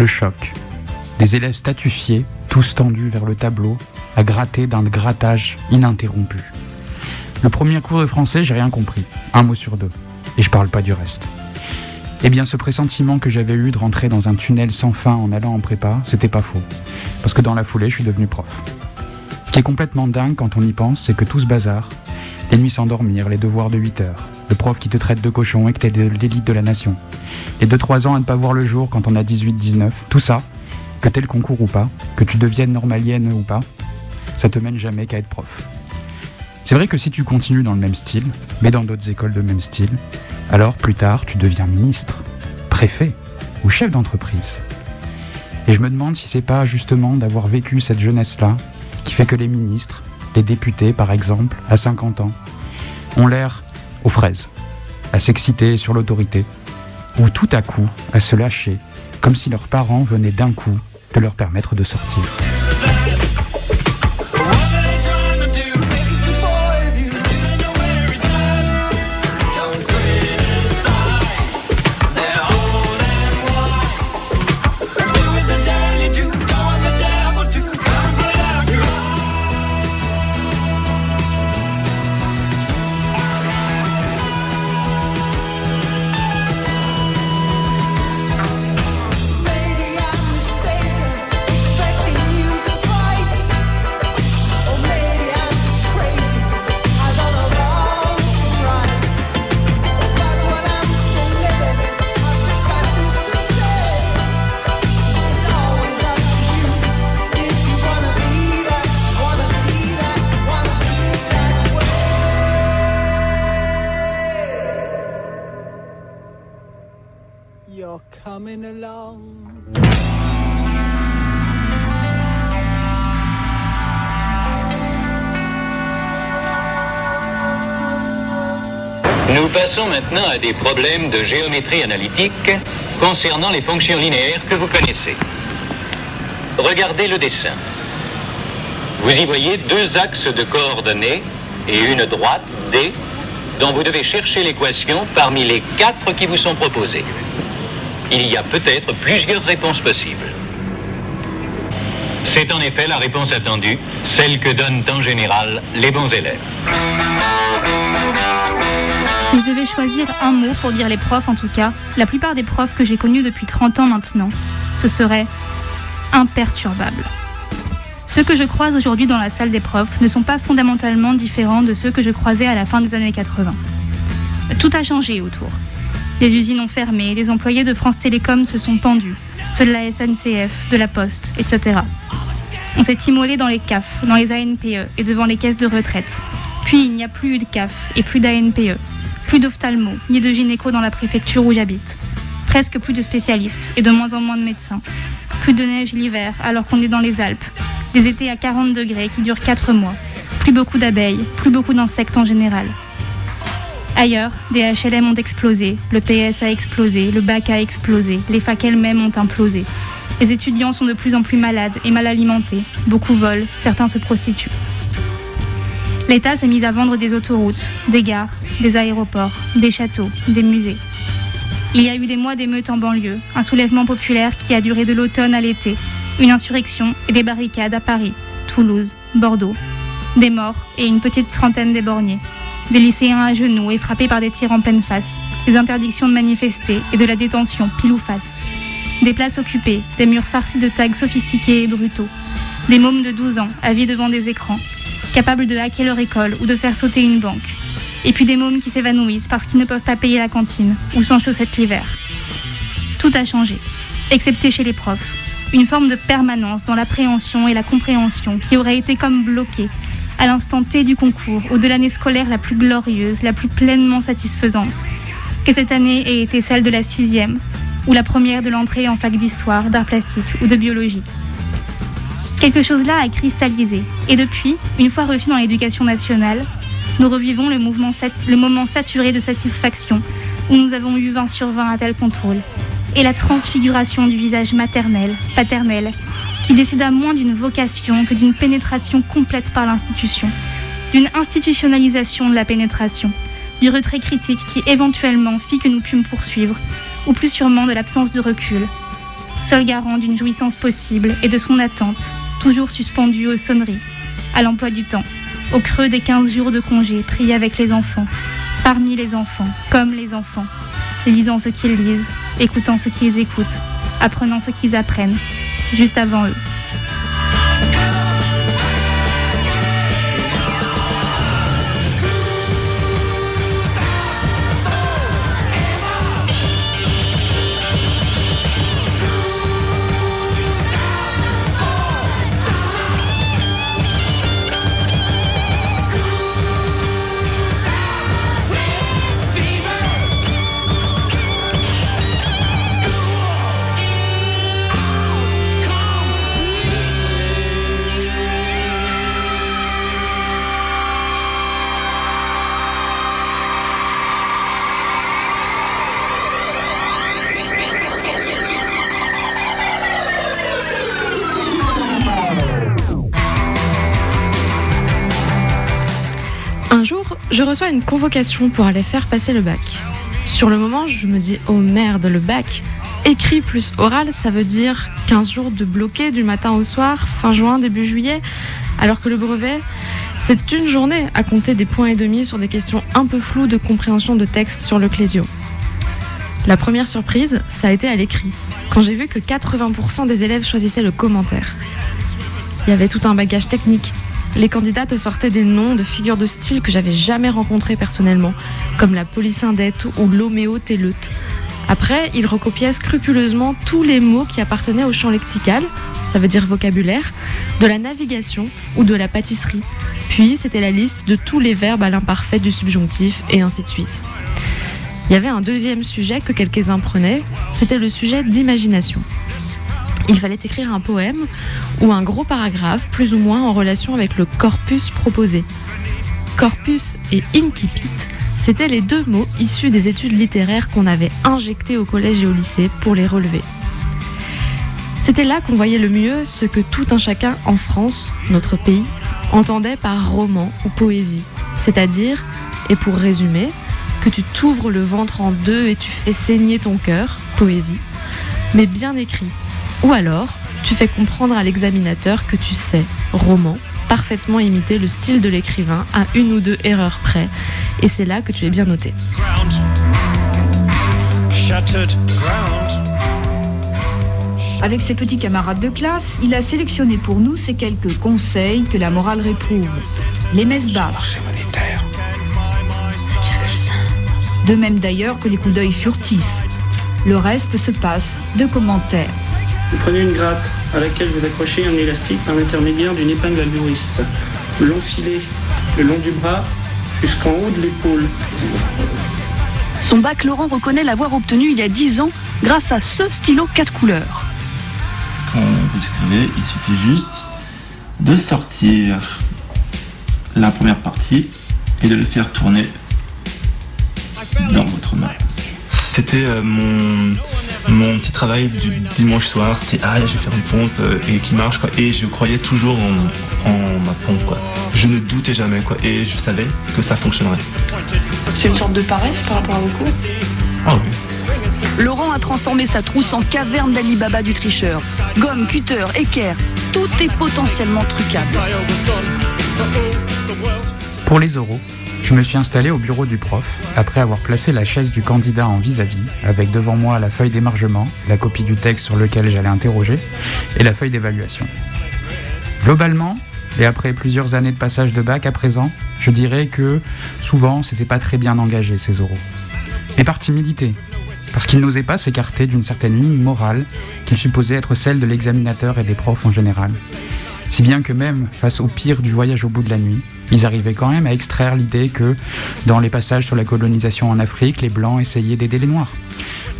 Le choc. Des élèves statufiés, tous tendus vers le tableau, à gratter d'un grattage ininterrompu. Le premier cours de français, j'ai rien compris. Un mot sur deux. Et je parle pas du reste. Eh bien, ce pressentiment que j'avais eu de rentrer dans un tunnel sans fin en allant en prépa, c'était pas faux. Parce que dans la foulée, je suis devenu prof. Ce qui est complètement dingue quand on y pense, c'est que tout ce bazar, les nuits sans dormir, les devoirs de 8 heures, le prof qui te traite de cochon et que t'es de l'élite de la nation, les 2-3 ans à ne pas voir le jour quand on a 18-19, tout ça, que t'aies le concours ou pas, que tu deviennes normalienne ou pas, ça te mène jamais qu'à être prof. C'est vrai que si tu continues dans le même style, mais dans d'autres écoles de même style, alors plus tard tu deviens ministre, préfet ou chef d'entreprise. Et je me demande si c'est pas justement d'avoir vécu cette jeunesse-là qui fait que les ministres, les députés par exemple, à 50 ans, ont l'air aux fraises, à s'exciter sur l'autorité, ou tout à coup à se lâcher, comme si leurs parents venaient d'un coup de leur permettre de sortir. Maintenant à des problèmes de géométrie analytique concernant les fonctions linéaires que vous connaissez. Regardez le dessin. Vous y voyez deux axes de coordonnées et une droite, D, dont vous devez chercher l'équation parmi les quatre qui vous sont proposées. Il y a peut-être plusieurs réponses possibles. C'est en effet la réponse attendue, celle que donnent en général les bons élèves. Je devais choisir un mot pour dire les profs, en tout cas, la plupart des profs que j'ai connus depuis 30 ans maintenant, ce serait imperturbable. Ceux que je croise aujourd'hui dans la salle des profs ne sont pas fondamentalement différents de ceux que je croisais à la fin des années 80. Tout a changé autour. Les usines ont fermé, les employés de France Télécom se sont pendus, ceux de la SNCF, de la Poste, etc. On s'est immolé dans les CAF, dans les ANPE et devant les caisses de retraite. Puis il n'y a plus eu de CAF et plus d'ANPE, plus d'ophtalmo, ni de gynéco dans la préfecture où j'habite. Presque plus de spécialistes et de moins en moins de médecins. Plus de neige l'hiver alors qu'on est dans les Alpes. Des étés à 40 degrés qui durent 4 mois. Plus beaucoup d'abeilles, plus beaucoup d'insectes en général. Ailleurs, des HLM ont explosé, le PS a explosé, le bac a explosé, les facs elles-mêmes ont implosé. Les étudiants sont de plus en plus malades et mal alimentés. Beaucoup volent, certains se prostituent. L'État s'est mis à vendre des autoroutes, des gares, des aéroports, des châteaux, des musées. Il y a eu des mois d'émeutes en banlieue, un soulèvement populaire qui a duré de l'automne à l'été, une insurrection et des barricades à Paris, Toulouse, Bordeaux. Des morts et une petite trentaine d'éborgnés. Des lycéens à genoux et frappés par des tirs en pleine face. Des interdictions de manifester et de la détention pile ou face. Des places occupées, des murs farcis de tags sophistiqués et brutaux. Des mômes de 12 ans, avis devant des écrans, capables de hacker leur école ou de faire sauter une banque. Et puis des mômes qui s'évanouissent parce qu'ils ne peuvent pas payer la cantine ou sans chaussettes l'hiver. Tout a changé, excepté chez les profs. Une forme de permanence dans l'appréhension et la compréhension qui aurait été comme bloquée à l'instant T du concours ou de l'année scolaire la plus glorieuse, la plus pleinement satisfaisante. Que cette année ait été celle de la sixième ou la première de l'entrée en fac d'histoire, d'art plastique ou de biologie. Quelque chose là a cristallisé. Et depuis, une fois reçu dans l'éducation nationale, nous revivons le, moment saturé de satisfaction où nous avons eu 20 sur 20 à tel contrôle. Et la transfiguration du visage maternel, paternel, qui décida moins d'une vocation que d'une pénétration complète par l'institution, d'une institutionnalisation de la pénétration, du retrait critique qui éventuellement fit que nous pûmes poursuivre, ou plus sûrement de l'absence de recul, seul garant d'une jouissance possible et de son attente, toujours suspendue aux sonneries, à l'emploi du temps, au creux des 15 jours de congé pris avec les enfants, parmi les enfants, comme les enfants, lisant ce qu'ils lisent, écoutant ce qu'ils écoutent, apprenant ce qu'ils apprennent, juste avant eux. Reçois une convocation pour aller faire passer le bac. Sur le moment, je me dis oh merde, le bac. Écrit plus oral, ça veut dire 15 jours de bloqué du matin au soir, fin juin, début juillet. Alors que le brevet, c'est une journée à compter des points et demi sur des questions un peu floues de compréhension de texte sur le clésio. La première surprise, ça a été à l'écrit, quand j'ai vu que 80% des élèves choisissaient le commentaire. Il y avait tout un bagage technique. Les candidats te sortaient des noms de figures de style que j'avais jamais rencontrées personnellement, comme la Polysyndète ou l'homéotéleute. Après, ils recopiaient scrupuleusement tous les mots qui appartenaient au champ lexical, ça veut dire vocabulaire, de la navigation ou de la pâtisserie. Puis, c'était la liste de tous les verbes à l'imparfait du subjonctif et ainsi de suite. Il y avait un deuxième sujet que quelques-uns prenaient, c'était le sujet d'imagination. Il fallait écrire un poème ou un gros paragraphe plus ou moins en relation avec le corpus proposé. Corpus et incipit, c'étaient les deux mots issus des études littéraires qu'on avait injectés au collège et au lycée pour les relever. C'était là qu'on voyait le mieux ce que tout un chacun en France, notre pays, entendait par roman ou poésie. C'est-à-dire, et pour résumer, que tu t'ouvres le ventre en deux et tu fais saigner ton cœur, poésie, mais bien écrit. Ou alors, tu fais comprendre à l'examinateur que tu sais, roman, parfaitement imiter le style de l'écrivain à une ou deux erreurs près, et c'est là que tu es bien noté. Avec ses petits camarades de classe, il a sélectionné pour nous ces quelques conseils que la morale réprouve. Les messes basses. De même d'ailleurs que les coups d'œil furtifs. Le reste se passe de commentaires. Vous prenez une gratte à laquelle vous accrochez un élastique par l'intermédiaire d'une épingle à nourrice. L'enfilez le long du bras jusqu'en haut de l'épaule. Son bac, Laurent reconnaît l'avoir obtenu il y a 10 ans grâce à ce stylo 4 couleurs. Quand vous écrivez, il suffit juste de sortir la première partie et de le faire tourner dans votre main. C'était euh, mon, mon petit travail du dimanche soir. C'était ah, je vais faire une pompe euh, et qui marche quoi. Et je croyais toujours en, en ma pompe quoi. Je ne doutais jamais quoi. Et je savais que ça fonctionnerait. C'est une sorte de paresse par rapport à vos cours? Ah oui. Laurent a transformé sa trousse en caverne d'Ali Baba du tricheur. Gomme, cutter, équerre, tout est potentiellement trucable. Pour les oraux, je me suis installé au bureau du prof, après avoir placé la chaise du candidat en vis-à-vis, avec devant moi la feuille d'émargement, la copie du texte sur lequel j'allais interroger, et la feuille d'évaluation. Globalement, et après plusieurs années de passage de bac à présent, je dirais que souvent c'était pas très bien engagé ces oraux. Mais par timidité, parce qu'ils n'osaient pas s'écarter d'une certaine ligne morale qu'ils supposaient être celle de l'examinateur et des profs en général. Si bien que même face au pire du voyage au bout de la nuit, ils arrivaient quand même à extraire l'idée que dans les passages sur la colonisation en Afrique, les Blancs essayaient d'aider les Noirs.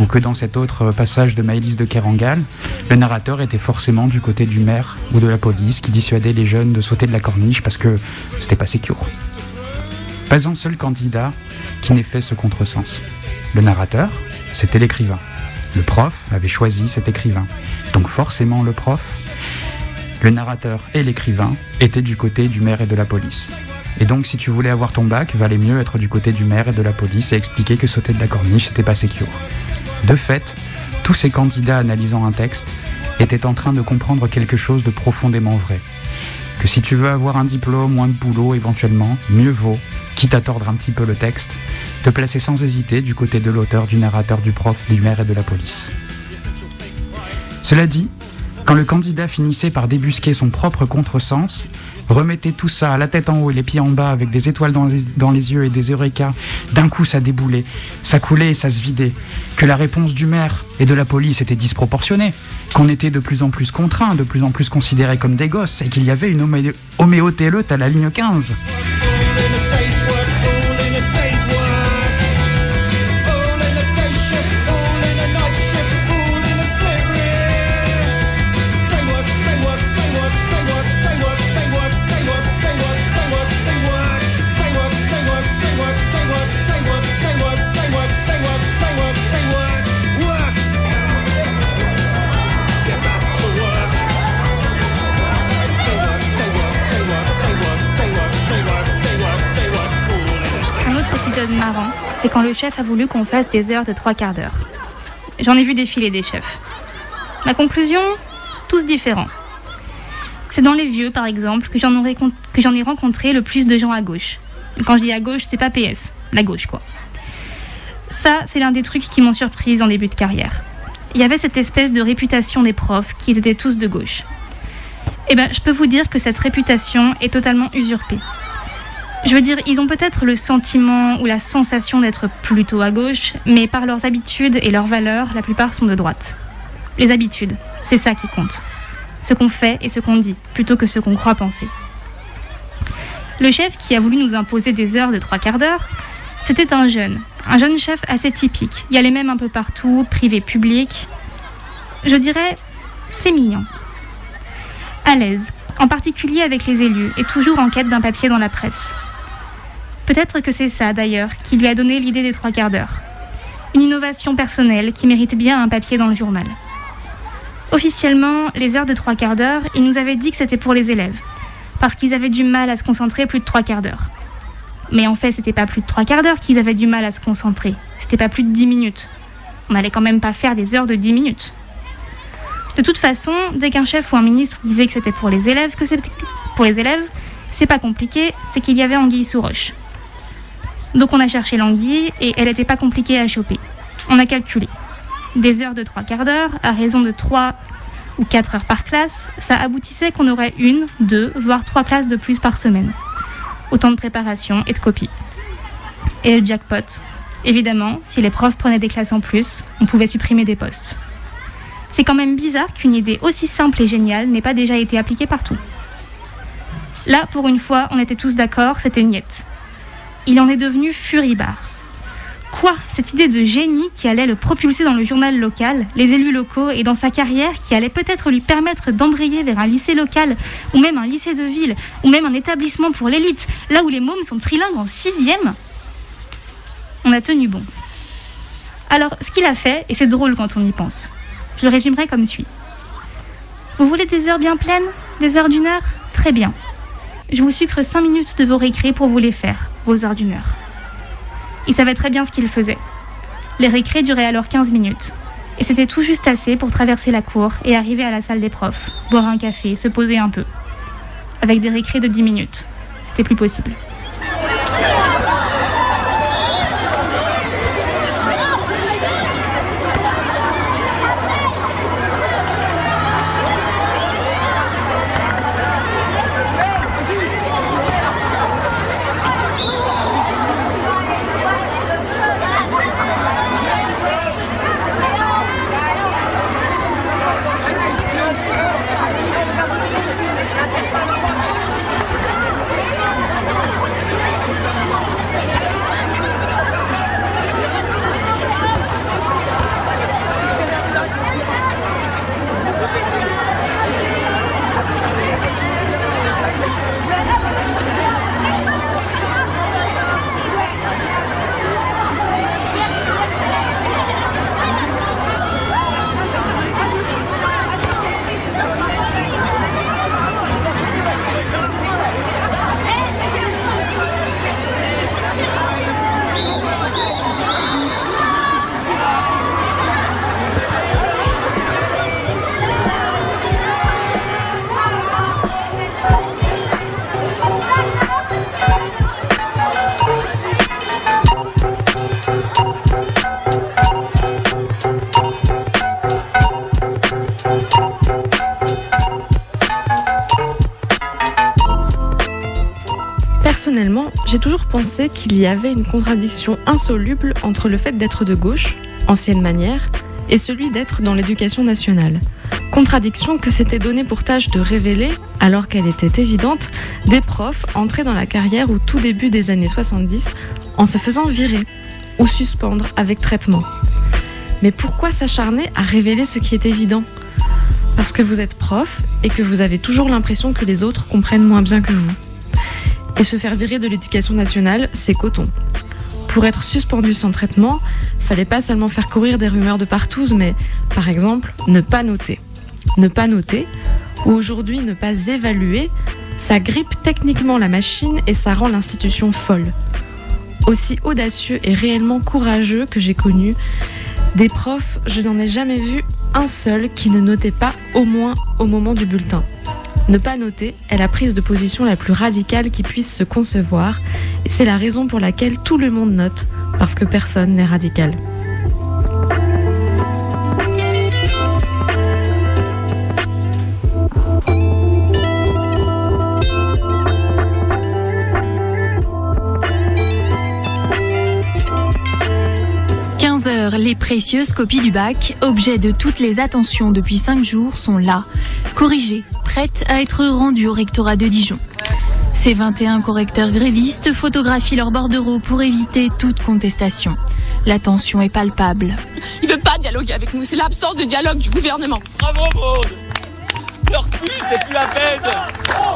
Ou que dans cet autre passage de Maëlys de Kerangal, le narrateur était forcément du côté du maire ou de la police qui dissuadait les jeunes de sauter de la corniche parce que c'était pas secure. Pas un seul candidat qui n'ait fait ce contresens. Le narrateur, c'était l'écrivain. Le prof avait choisi cet écrivain. Donc forcément le prof, le narrateur et l'écrivain étaient du côté du maire et de la police. Et donc si tu voulais avoir ton bac, valait mieux être du côté du maire et de la police et expliquer que sauter de la corniche, c'était pas secure. De fait, tous ces candidats analysant un texte étaient en train de comprendre quelque chose de profondément vrai. Que si tu veux avoir un diplôme ou un boulot éventuellement, mieux vaut, quitte à tordre un petit peu le texte, te placer sans hésiter du côté de l'auteur, du narrateur, du prof, du maire et de la police. Cela dit, quand le candidat finissait par débusquer son propre contresens, remettait tout ça la tête en haut et les pieds en bas avec des étoiles dans les, yeux et des eureka, d'un coup ça déboulait, ça coulait et ça se vidait, que la réponse du maire et de la police était disproportionnée, qu'on était de plus en plus contraints, de plus en plus considérés comme des gosses et qu'il y avait une homé- homéotéleute à la ligne 15. C'est quand le chef a voulu qu'on fasse des heures de trois quarts d'heure. J'en ai vu défiler des chefs. Ma conclusion Tous différents. C'est dans les vieux, par exemple, que j'en ai rencontré le plus de gens à gauche. Quand je dis à gauche, c'est pas PS, la gauche quoi. Ça, c'est l'un des trucs qui m'ont surprise en début de carrière. Il y avait cette espèce de réputation des profs qu'ils étaient tous de gauche. Eh ben, je peux vous dire que cette réputation est totalement usurpée. Je veux dire, ils ont peut-être le sentiment ou la sensation d'être plutôt à gauche, mais par leurs habitudes et leurs valeurs, la plupart sont de droite. Les habitudes, c'est ça qui compte. Ce qu'on fait et ce qu'on dit, plutôt que ce qu'on croit penser. Le chef qui a voulu nous imposer des heures de trois quarts d'heure, c'était un jeune, un jeune chef assez typique. Il y allait même un peu partout, privé, public. Je dirais, c'est mignon. À l'aise, en particulier avec les élus, et toujours en quête d'un papier dans la presse. Peut-être que c'est ça, d'ailleurs, qui lui a donné l'idée des trois quarts d'heure. Une innovation personnelle qui mérite bien un papier dans le journal. Officiellement, les heures de trois quarts d'heure, il nous avait dit que c'était pour les élèves, parce qu'ils avaient du mal à se concentrer plus de trois quarts d'heure. Mais en fait, c'était pas plus de trois quarts d'heure qu'ils avaient du mal à se concentrer, c'était pas plus de dix minutes. On n'allait quand même pas faire des heures de dix minutes. De toute façon, dès qu'un chef ou un ministre disait que c'était pour les élèves, que c'était pour les élèves, c'est pas compliqué, c'est qu'il y avait anguille sous roche. Donc on a cherché l'anguille et elle n'était pas compliquée à choper. On a calculé. Des heures de trois quarts d'heure, à raison de 3 ou 4 heures par classe, ça aboutissait qu'on aurait une, deux, voire trois classes de plus par semaine. Autant de préparation et de copie. Et le jackpot. Évidemment, si les profs prenaient des classes en plus, on pouvait supprimer des postes. C'est quand même bizarre qu'une idée aussi simple et géniale n'ait pas déjà été appliquée partout. Là, pour une fois, on était tous d'accord, c'était niette. Il en est devenu furibard. Quoi? Cette idée de génie qui allait le propulser dans le journal local, les élus locaux et dans sa carrière qui allait peut-être lui permettre d'embrayer vers un lycée local, ou même un lycée de ville, ou même un établissement pour l'élite, là où les mômes sont trilingues en sixième? On a tenu bon. Alors, ce qu'il a fait, et c'est drôle quand on y pense, je le résumerai comme suit. Vous voulez des heures bien pleines? Des heures d'une heure? Très bien. Je vous sucre 5 minutes de vos récrés pour vous les faire, vos heures heure. Il savait très bien ce qu'il faisait. Les récrés duraient alors 15 minutes. Et c'était tout juste assez pour traverser la cour et arriver à la salle des profs, boire un café, se poser un peu. Avec des récrés de 10 minutes. C'était plus possible. J'ai toujours pensé qu'il y avait une contradiction insoluble entre le fait d'être de gauche, ancienne manière, et celui d'être dans l'éducation nationale. Contradiction que s'était donnée pour tâche de révéler, alors qu'elle était évidente, des profs entrés dans la carrière au tout début des années 70 en se faisant virer ou suspendre avec traitement. Mais pourquoi s'acharner à révéler ce qui est évident? Parce que vous êtes prof et que vous avez toujours l'impression que les autres comprennent moins bien que vous. Et se faire virer de l'éducation nationale, c'est coton. Pour être suspendu sans traitement, fallait pas seulement faire courir des rumeurs de partout, mais par exemple, ne pas noter. Ne pas noter, ou aujourd'hui ne pas évaluer, ça grippe techniquement la machine et ça rend l'institution folle. Aussi audacieux et réellement courageux que j'ai connu, des profs, je n'en ai jamais vu un seul qui ne notait pas au moins au moment du bulletin. Ne pas noter est la prise de position la plus radicale qui puisse se concevoir, et c'est la raison pour laquelle tout le monde note, parce que personne n'est radical. les précieuses copies du bac, objet de toutes les attentions depuis 5 jours, sont là, corrigées, prêtes à être rendues au rectorat de Dijon. Ces 21 correcteurs grévistes photographient leur bordereau pour éviter toute contestation. La tension est palpable. Il veut pas dialoguer avec nous, c'est l'absence de dialogue du gouvernement. Bravo Maud c'est plus la peine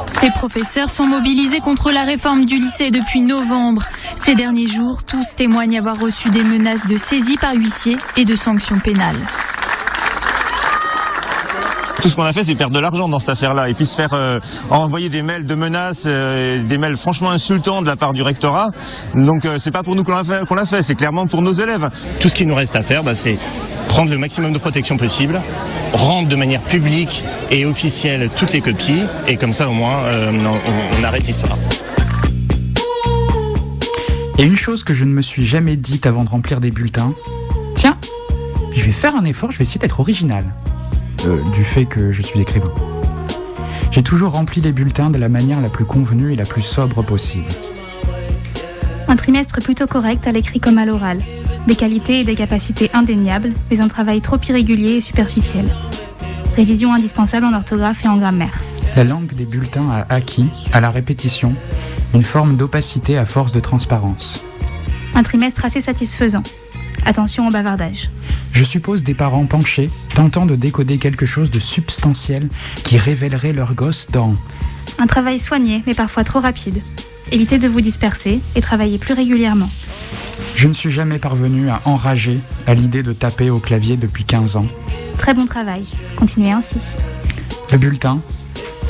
Ces professeurs sont mobilisés contre la réforme du lycée depuis novembre. Ces derniers jours, tous témoignent avoir reçu des menaces de saisie par huissier et de sanctions pénales. Tout ce qu'on a fait, c'est perdre de l'argent dans cette affaire-là. Et puis se faire euh, envoyer des mails de menaces, euh, des mails franchement insultants de la part du rectorat. Donc euh, c'est pas pour nous qu'on l'a fait, c'est clairement pour nos élèves. Tout ce qu'il nous reste à faire, bah, c'est prendre le maximum de protection possible, rendre de manière publique et officielle toutes les copies, et comme ça au moins euh, on, on arrête l'histoire. Et une chose que je ne me suis jamais dite avant de remplir des bulletins, tiens, je vais faire un effort, je vais essayer d'être original. Euh, du fait que je suis écrivain. J'ai toujours rempli les bulletins de la manière la plus convenue et la plus sobre possible. Un trimestre plutôt correct à l'écrit comme à l'oral. Des qualités et des capacités indéniables, mais un travail trop irrégulier et superficiel. Révision indispensable en orthographe et en grammaire. La langue des bulletins a acquis, à la répétition, une forme d'opacité à force de transparence. Un trimestre assez satisfaisant. Attention au bavardage. Je suppose des parents penchés, tentant de décoder quelque chose de substantiel qui révélerait leur gosse dans Un travail soigné, mais parfois trop rapide. Évitez de vous disperser et travaillez plus régulièrement. Je ne suis jamais parvenu à enrager à l'idée de taper au clavier depuis 15 ans. Très bon travail. Continuez ainsi. Le bulletin,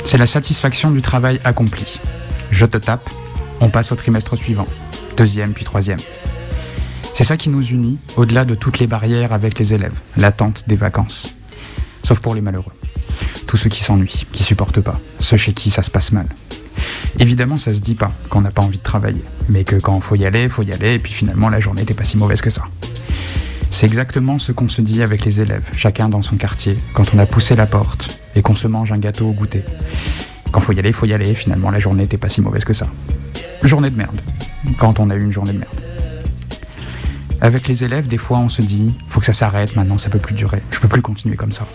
c'est la satisfaction du travail accompli. Je te tape, on passe au trimestre suivant, deuxième puis troisième. C'est ça qui nous unit, au-delà de toutes les barrières avec les élèves, l'attente des vacances. Sauf pour les malheureux. Tous ceux qui s'ennuient, qui supportent pas, ceux chez qui ça se passe mal. Évidemment, ça se dit pas qu'on n'a pas envie de travailler, mais que quand faut y aller, faut y aller, et puis finalement la journée n'était pas si mauvaise que ça. C'est exactement ce qu'on se dit avec les élèves, chacun dans son quartier, quand on a poussé la porte et qu'on se mange un gâteau au goûter. Quand faut y aller, faut y aller, finalement la journée n'était pas si mauvaise que ça. Journée de merde, quand on a eu une journée de merde. Avec les élèves, des fois on se dit, faut que ça s'arrête, maintenant ça peut plus durer, je peux plus continuer comme ça.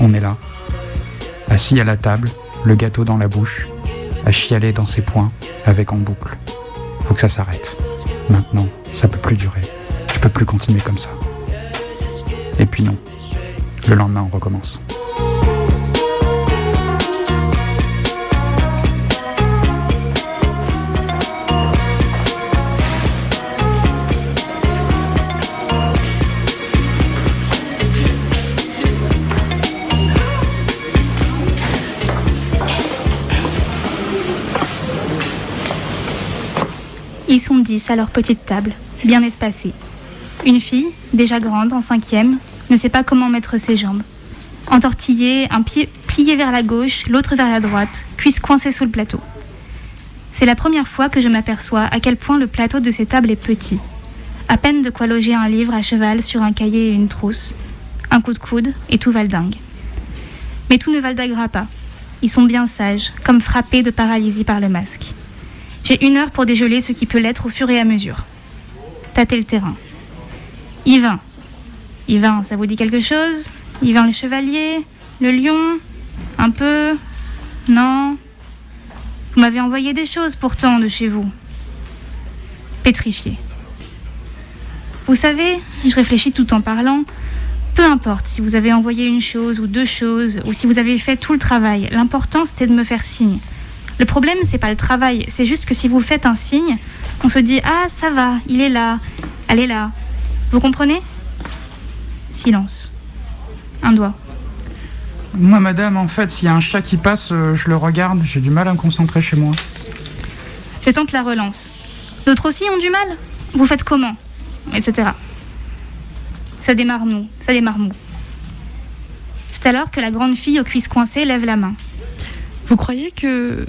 On est là, assis à la table, le gâteau dans la bouche, à chialer dans ses poings, avec en boucle. Faut que ça s'arrête. Maintenant, ça peut plus durer. Je peux plus continuer comme ça. Et puis non. Le lendemain, on recommence. Ils sont dix à leur petite table, bien espacée. Une fille, déjà grande, en cinquième, ne sait pas comment mettre ses jambes. Entortillée, un pied plié vers la gauche, l'autre vers la droite, cuisse coincée sous le plateau. C'est la première fois que je m'aperçois à quel point le plateau de ces tables est petit. À peine de quoi loger un livre à cheval sur un cahier et une trousse. Un coup de coude et tout valdingue. Mais tout ne valdagra pas. Ils sont bien sages, comme frappés de paralysie par le masque. J'ai une heure pour dégeler ce qui peut l'être au fur et à mesure. Tâter le terrain. Yvain. Yvain, ça vous dit quelque chose? Yvain le chevalier Le lion Un peu? Non? Vous m'avez envoyé des choses pourtant de chez vous. Pétrifié. Vous savez, je réfléchis tout en parlant. Peu importe si vous avez envoyé une chose ou deux choses, ou si vous avez fait tout le travail, l'important c'était de me faire signe. Le problème, c'est pas le travail, c'est juste que si vous faites un signe, on se dit Ah, ça va, il est là, elle est là. Vous comprenez? Silence. Un doigt. Moi, madame, en fait, s'il y a un chat qui passe, euh, je le regarde, j'ai du mal à me concentrer chez moi. Je tente la relance. D'autres aussi ont du mal? Vous faites comment? Etc. Ça démarre mou, ça démarre mou. C'est alors que la grande fille aux cuisses coincées lève la main. Vous croyez que.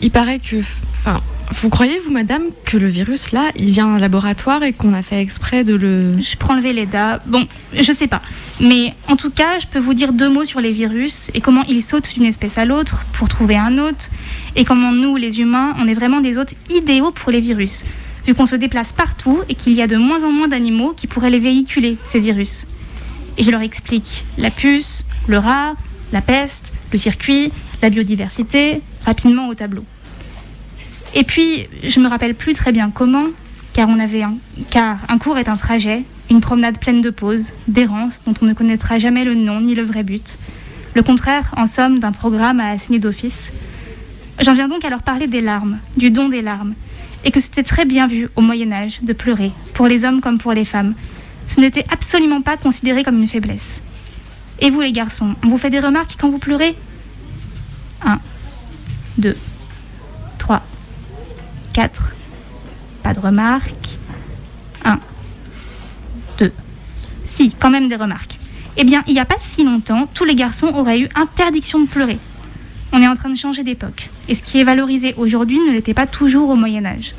Il paraît que. Enfin, vous croyez, vous, madame, que le virus, là, il vient d'un laboratoire et qu'on a fait exprès de le. Je prends le Véleda. Bon, je sais pas. Mais en tout cas, je peux vous dire deux mots sur les virus et comment ils sautent d'une espèce à l'autre pour trouver un hôte. Et comment nous, les humains, on est vraiment des hôtes idéaux pour les virus. Vu qu'on se déplace partout et qu'il y a de moins en moins d'animaux qui pourraient les véhiculer, ces virus. Et je leur explique la puce, le rat, la peste, le circuit, la biodiversité, rapidement au tableau. Et puis, je me rappelle plus très bien comment, car, on avait un, car un cours est un trajet, une promenade pleine de pauses, d'errances dont on ne connaîtra jamais le nom ni le vrai but. Le contraire, en somme, d'un programme à assigner d'office. J'en viens donc à leur parler des larmes, du don des larmes, et que c'était très bien vu au Moyen Âge de pleurer, pour les hommes comme pour les femmes. Ce n'était absolument pas considéré comme une faiblesse. Et vous les garçons, on vous fait des remarques quand vous pleurez? 1, 2, 3, 4. Pas de remarques. 1, 2. Si, quand même des remarques. Eh bien, il n'y a pas si longtemps, tous les garçons auraient eu interdiction de pleurer. On est en train de changer d'époque. Et ce qui est valorisé aujourd'hui ne l'était pas toujours au Moyen Âge.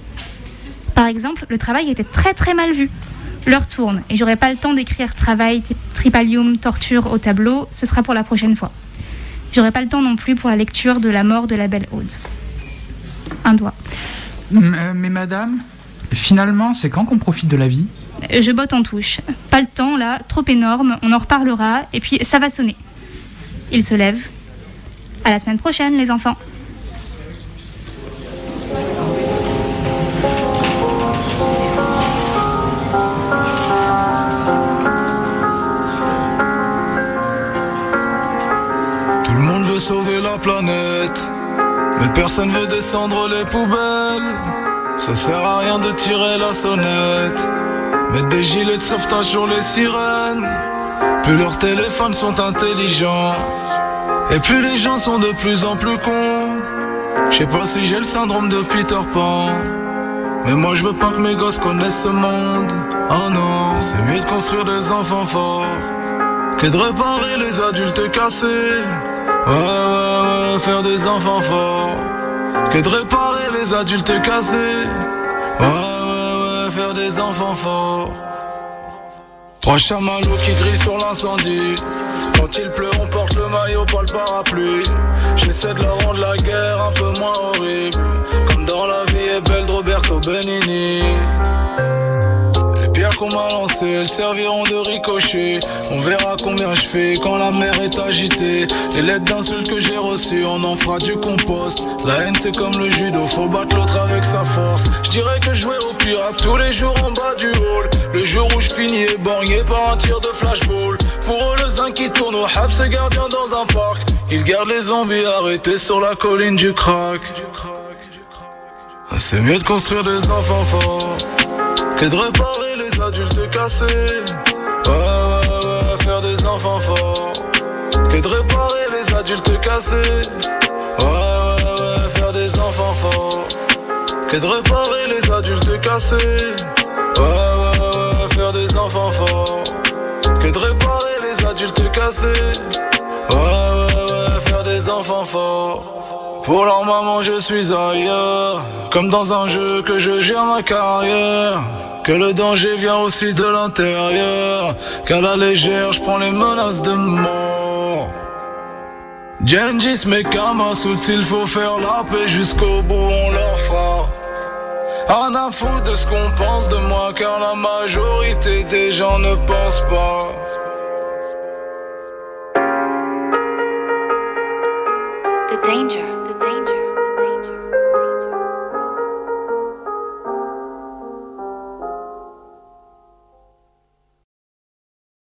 Par exemple, le travail était très très mal vu. L'heure tourne et j'aurai pas le temps d'écrire travail, tripalium, torture au tableau, ce sera pour la prochaine fois. J'aurai pas le temps non plus pour la lecture de la mort de la belle Aude. Un doigt. Euh, mais madame, finalement, c'est quand qu'on profite de la vie? Euh, Je botte en touche. Pas le temps là, trop énorme, on en reparlera et puis ça va sonner. Il se lève. À la semaine prochaine les enfants. Personne veut descendre les poubelles. Ça sert à rien de tirer la sonnette, mettre des gilets de sauvetage sur les sirènes. Plus leurs téléphones sont intelligents, et plus les gens sont de plus en plus cons. Je sais pas si j'ai le syndrome de Peter Pan, mais moi je veux pas que mes gosses connaissent ce monde. Oh non, c'est mieux de construire des enfants forts que de réparer les adultes cassés. Ouais, ouais, ouais, faire des enfants forts. Que de réparer les adultes cassés. Ouais, ouais, ouais, faire des enfants forts. Trois chamallows qui grillent sur l'incendie. Quand il pleut, on porte le maillot, pas le parapluie. J'essaie de leur rendre la guerre un peu moins horrible. Comme dans La vie est belle de Roberto Benigni. Qu'on m'a lancées, elles serviront de ricochet. On verra combien je fais quand la mer est agitée. Les lettres d'insultes que j'ai reçues, on en fera du compost. La haine c'est comme le judo, faut battre l'autre avec sa force. Je dirais que jouer au pirate tous les jours en bas du hall. Le jour où je finis éborgné par un tir de flashball. Pour eux, le zinc qui tourne au hab, c'est gardien dans un parc. Ils gardent les zombies arrêtés sur la colline du crack. C'est mieux de construire des enfants forts que de réparer ouais, faire des enfants forts que de réparer les adultes cassés. Ouais, ouais, ouais, faire des enfants forts que de réparer les adultes cassés. Ouais, ouais, ouais, faire des enfants forts que de réparer les adultes cassés. Ouais, ouais, ouais, faire des enfants forts. Pour leur maman, je suis ailleurs, comme dans un jeu que je gère ma carrière. Que le danger vient aussi de l'intérieur, qu'à la légère, je prends les menaces de mort. Gengis, mes Kamasuts, s'il faut faire la paix jusqu'au bout, on leur fera. Rien à foutre de ce qu'on pense de moi, car la majorité des gens ne pensent pas. The danger.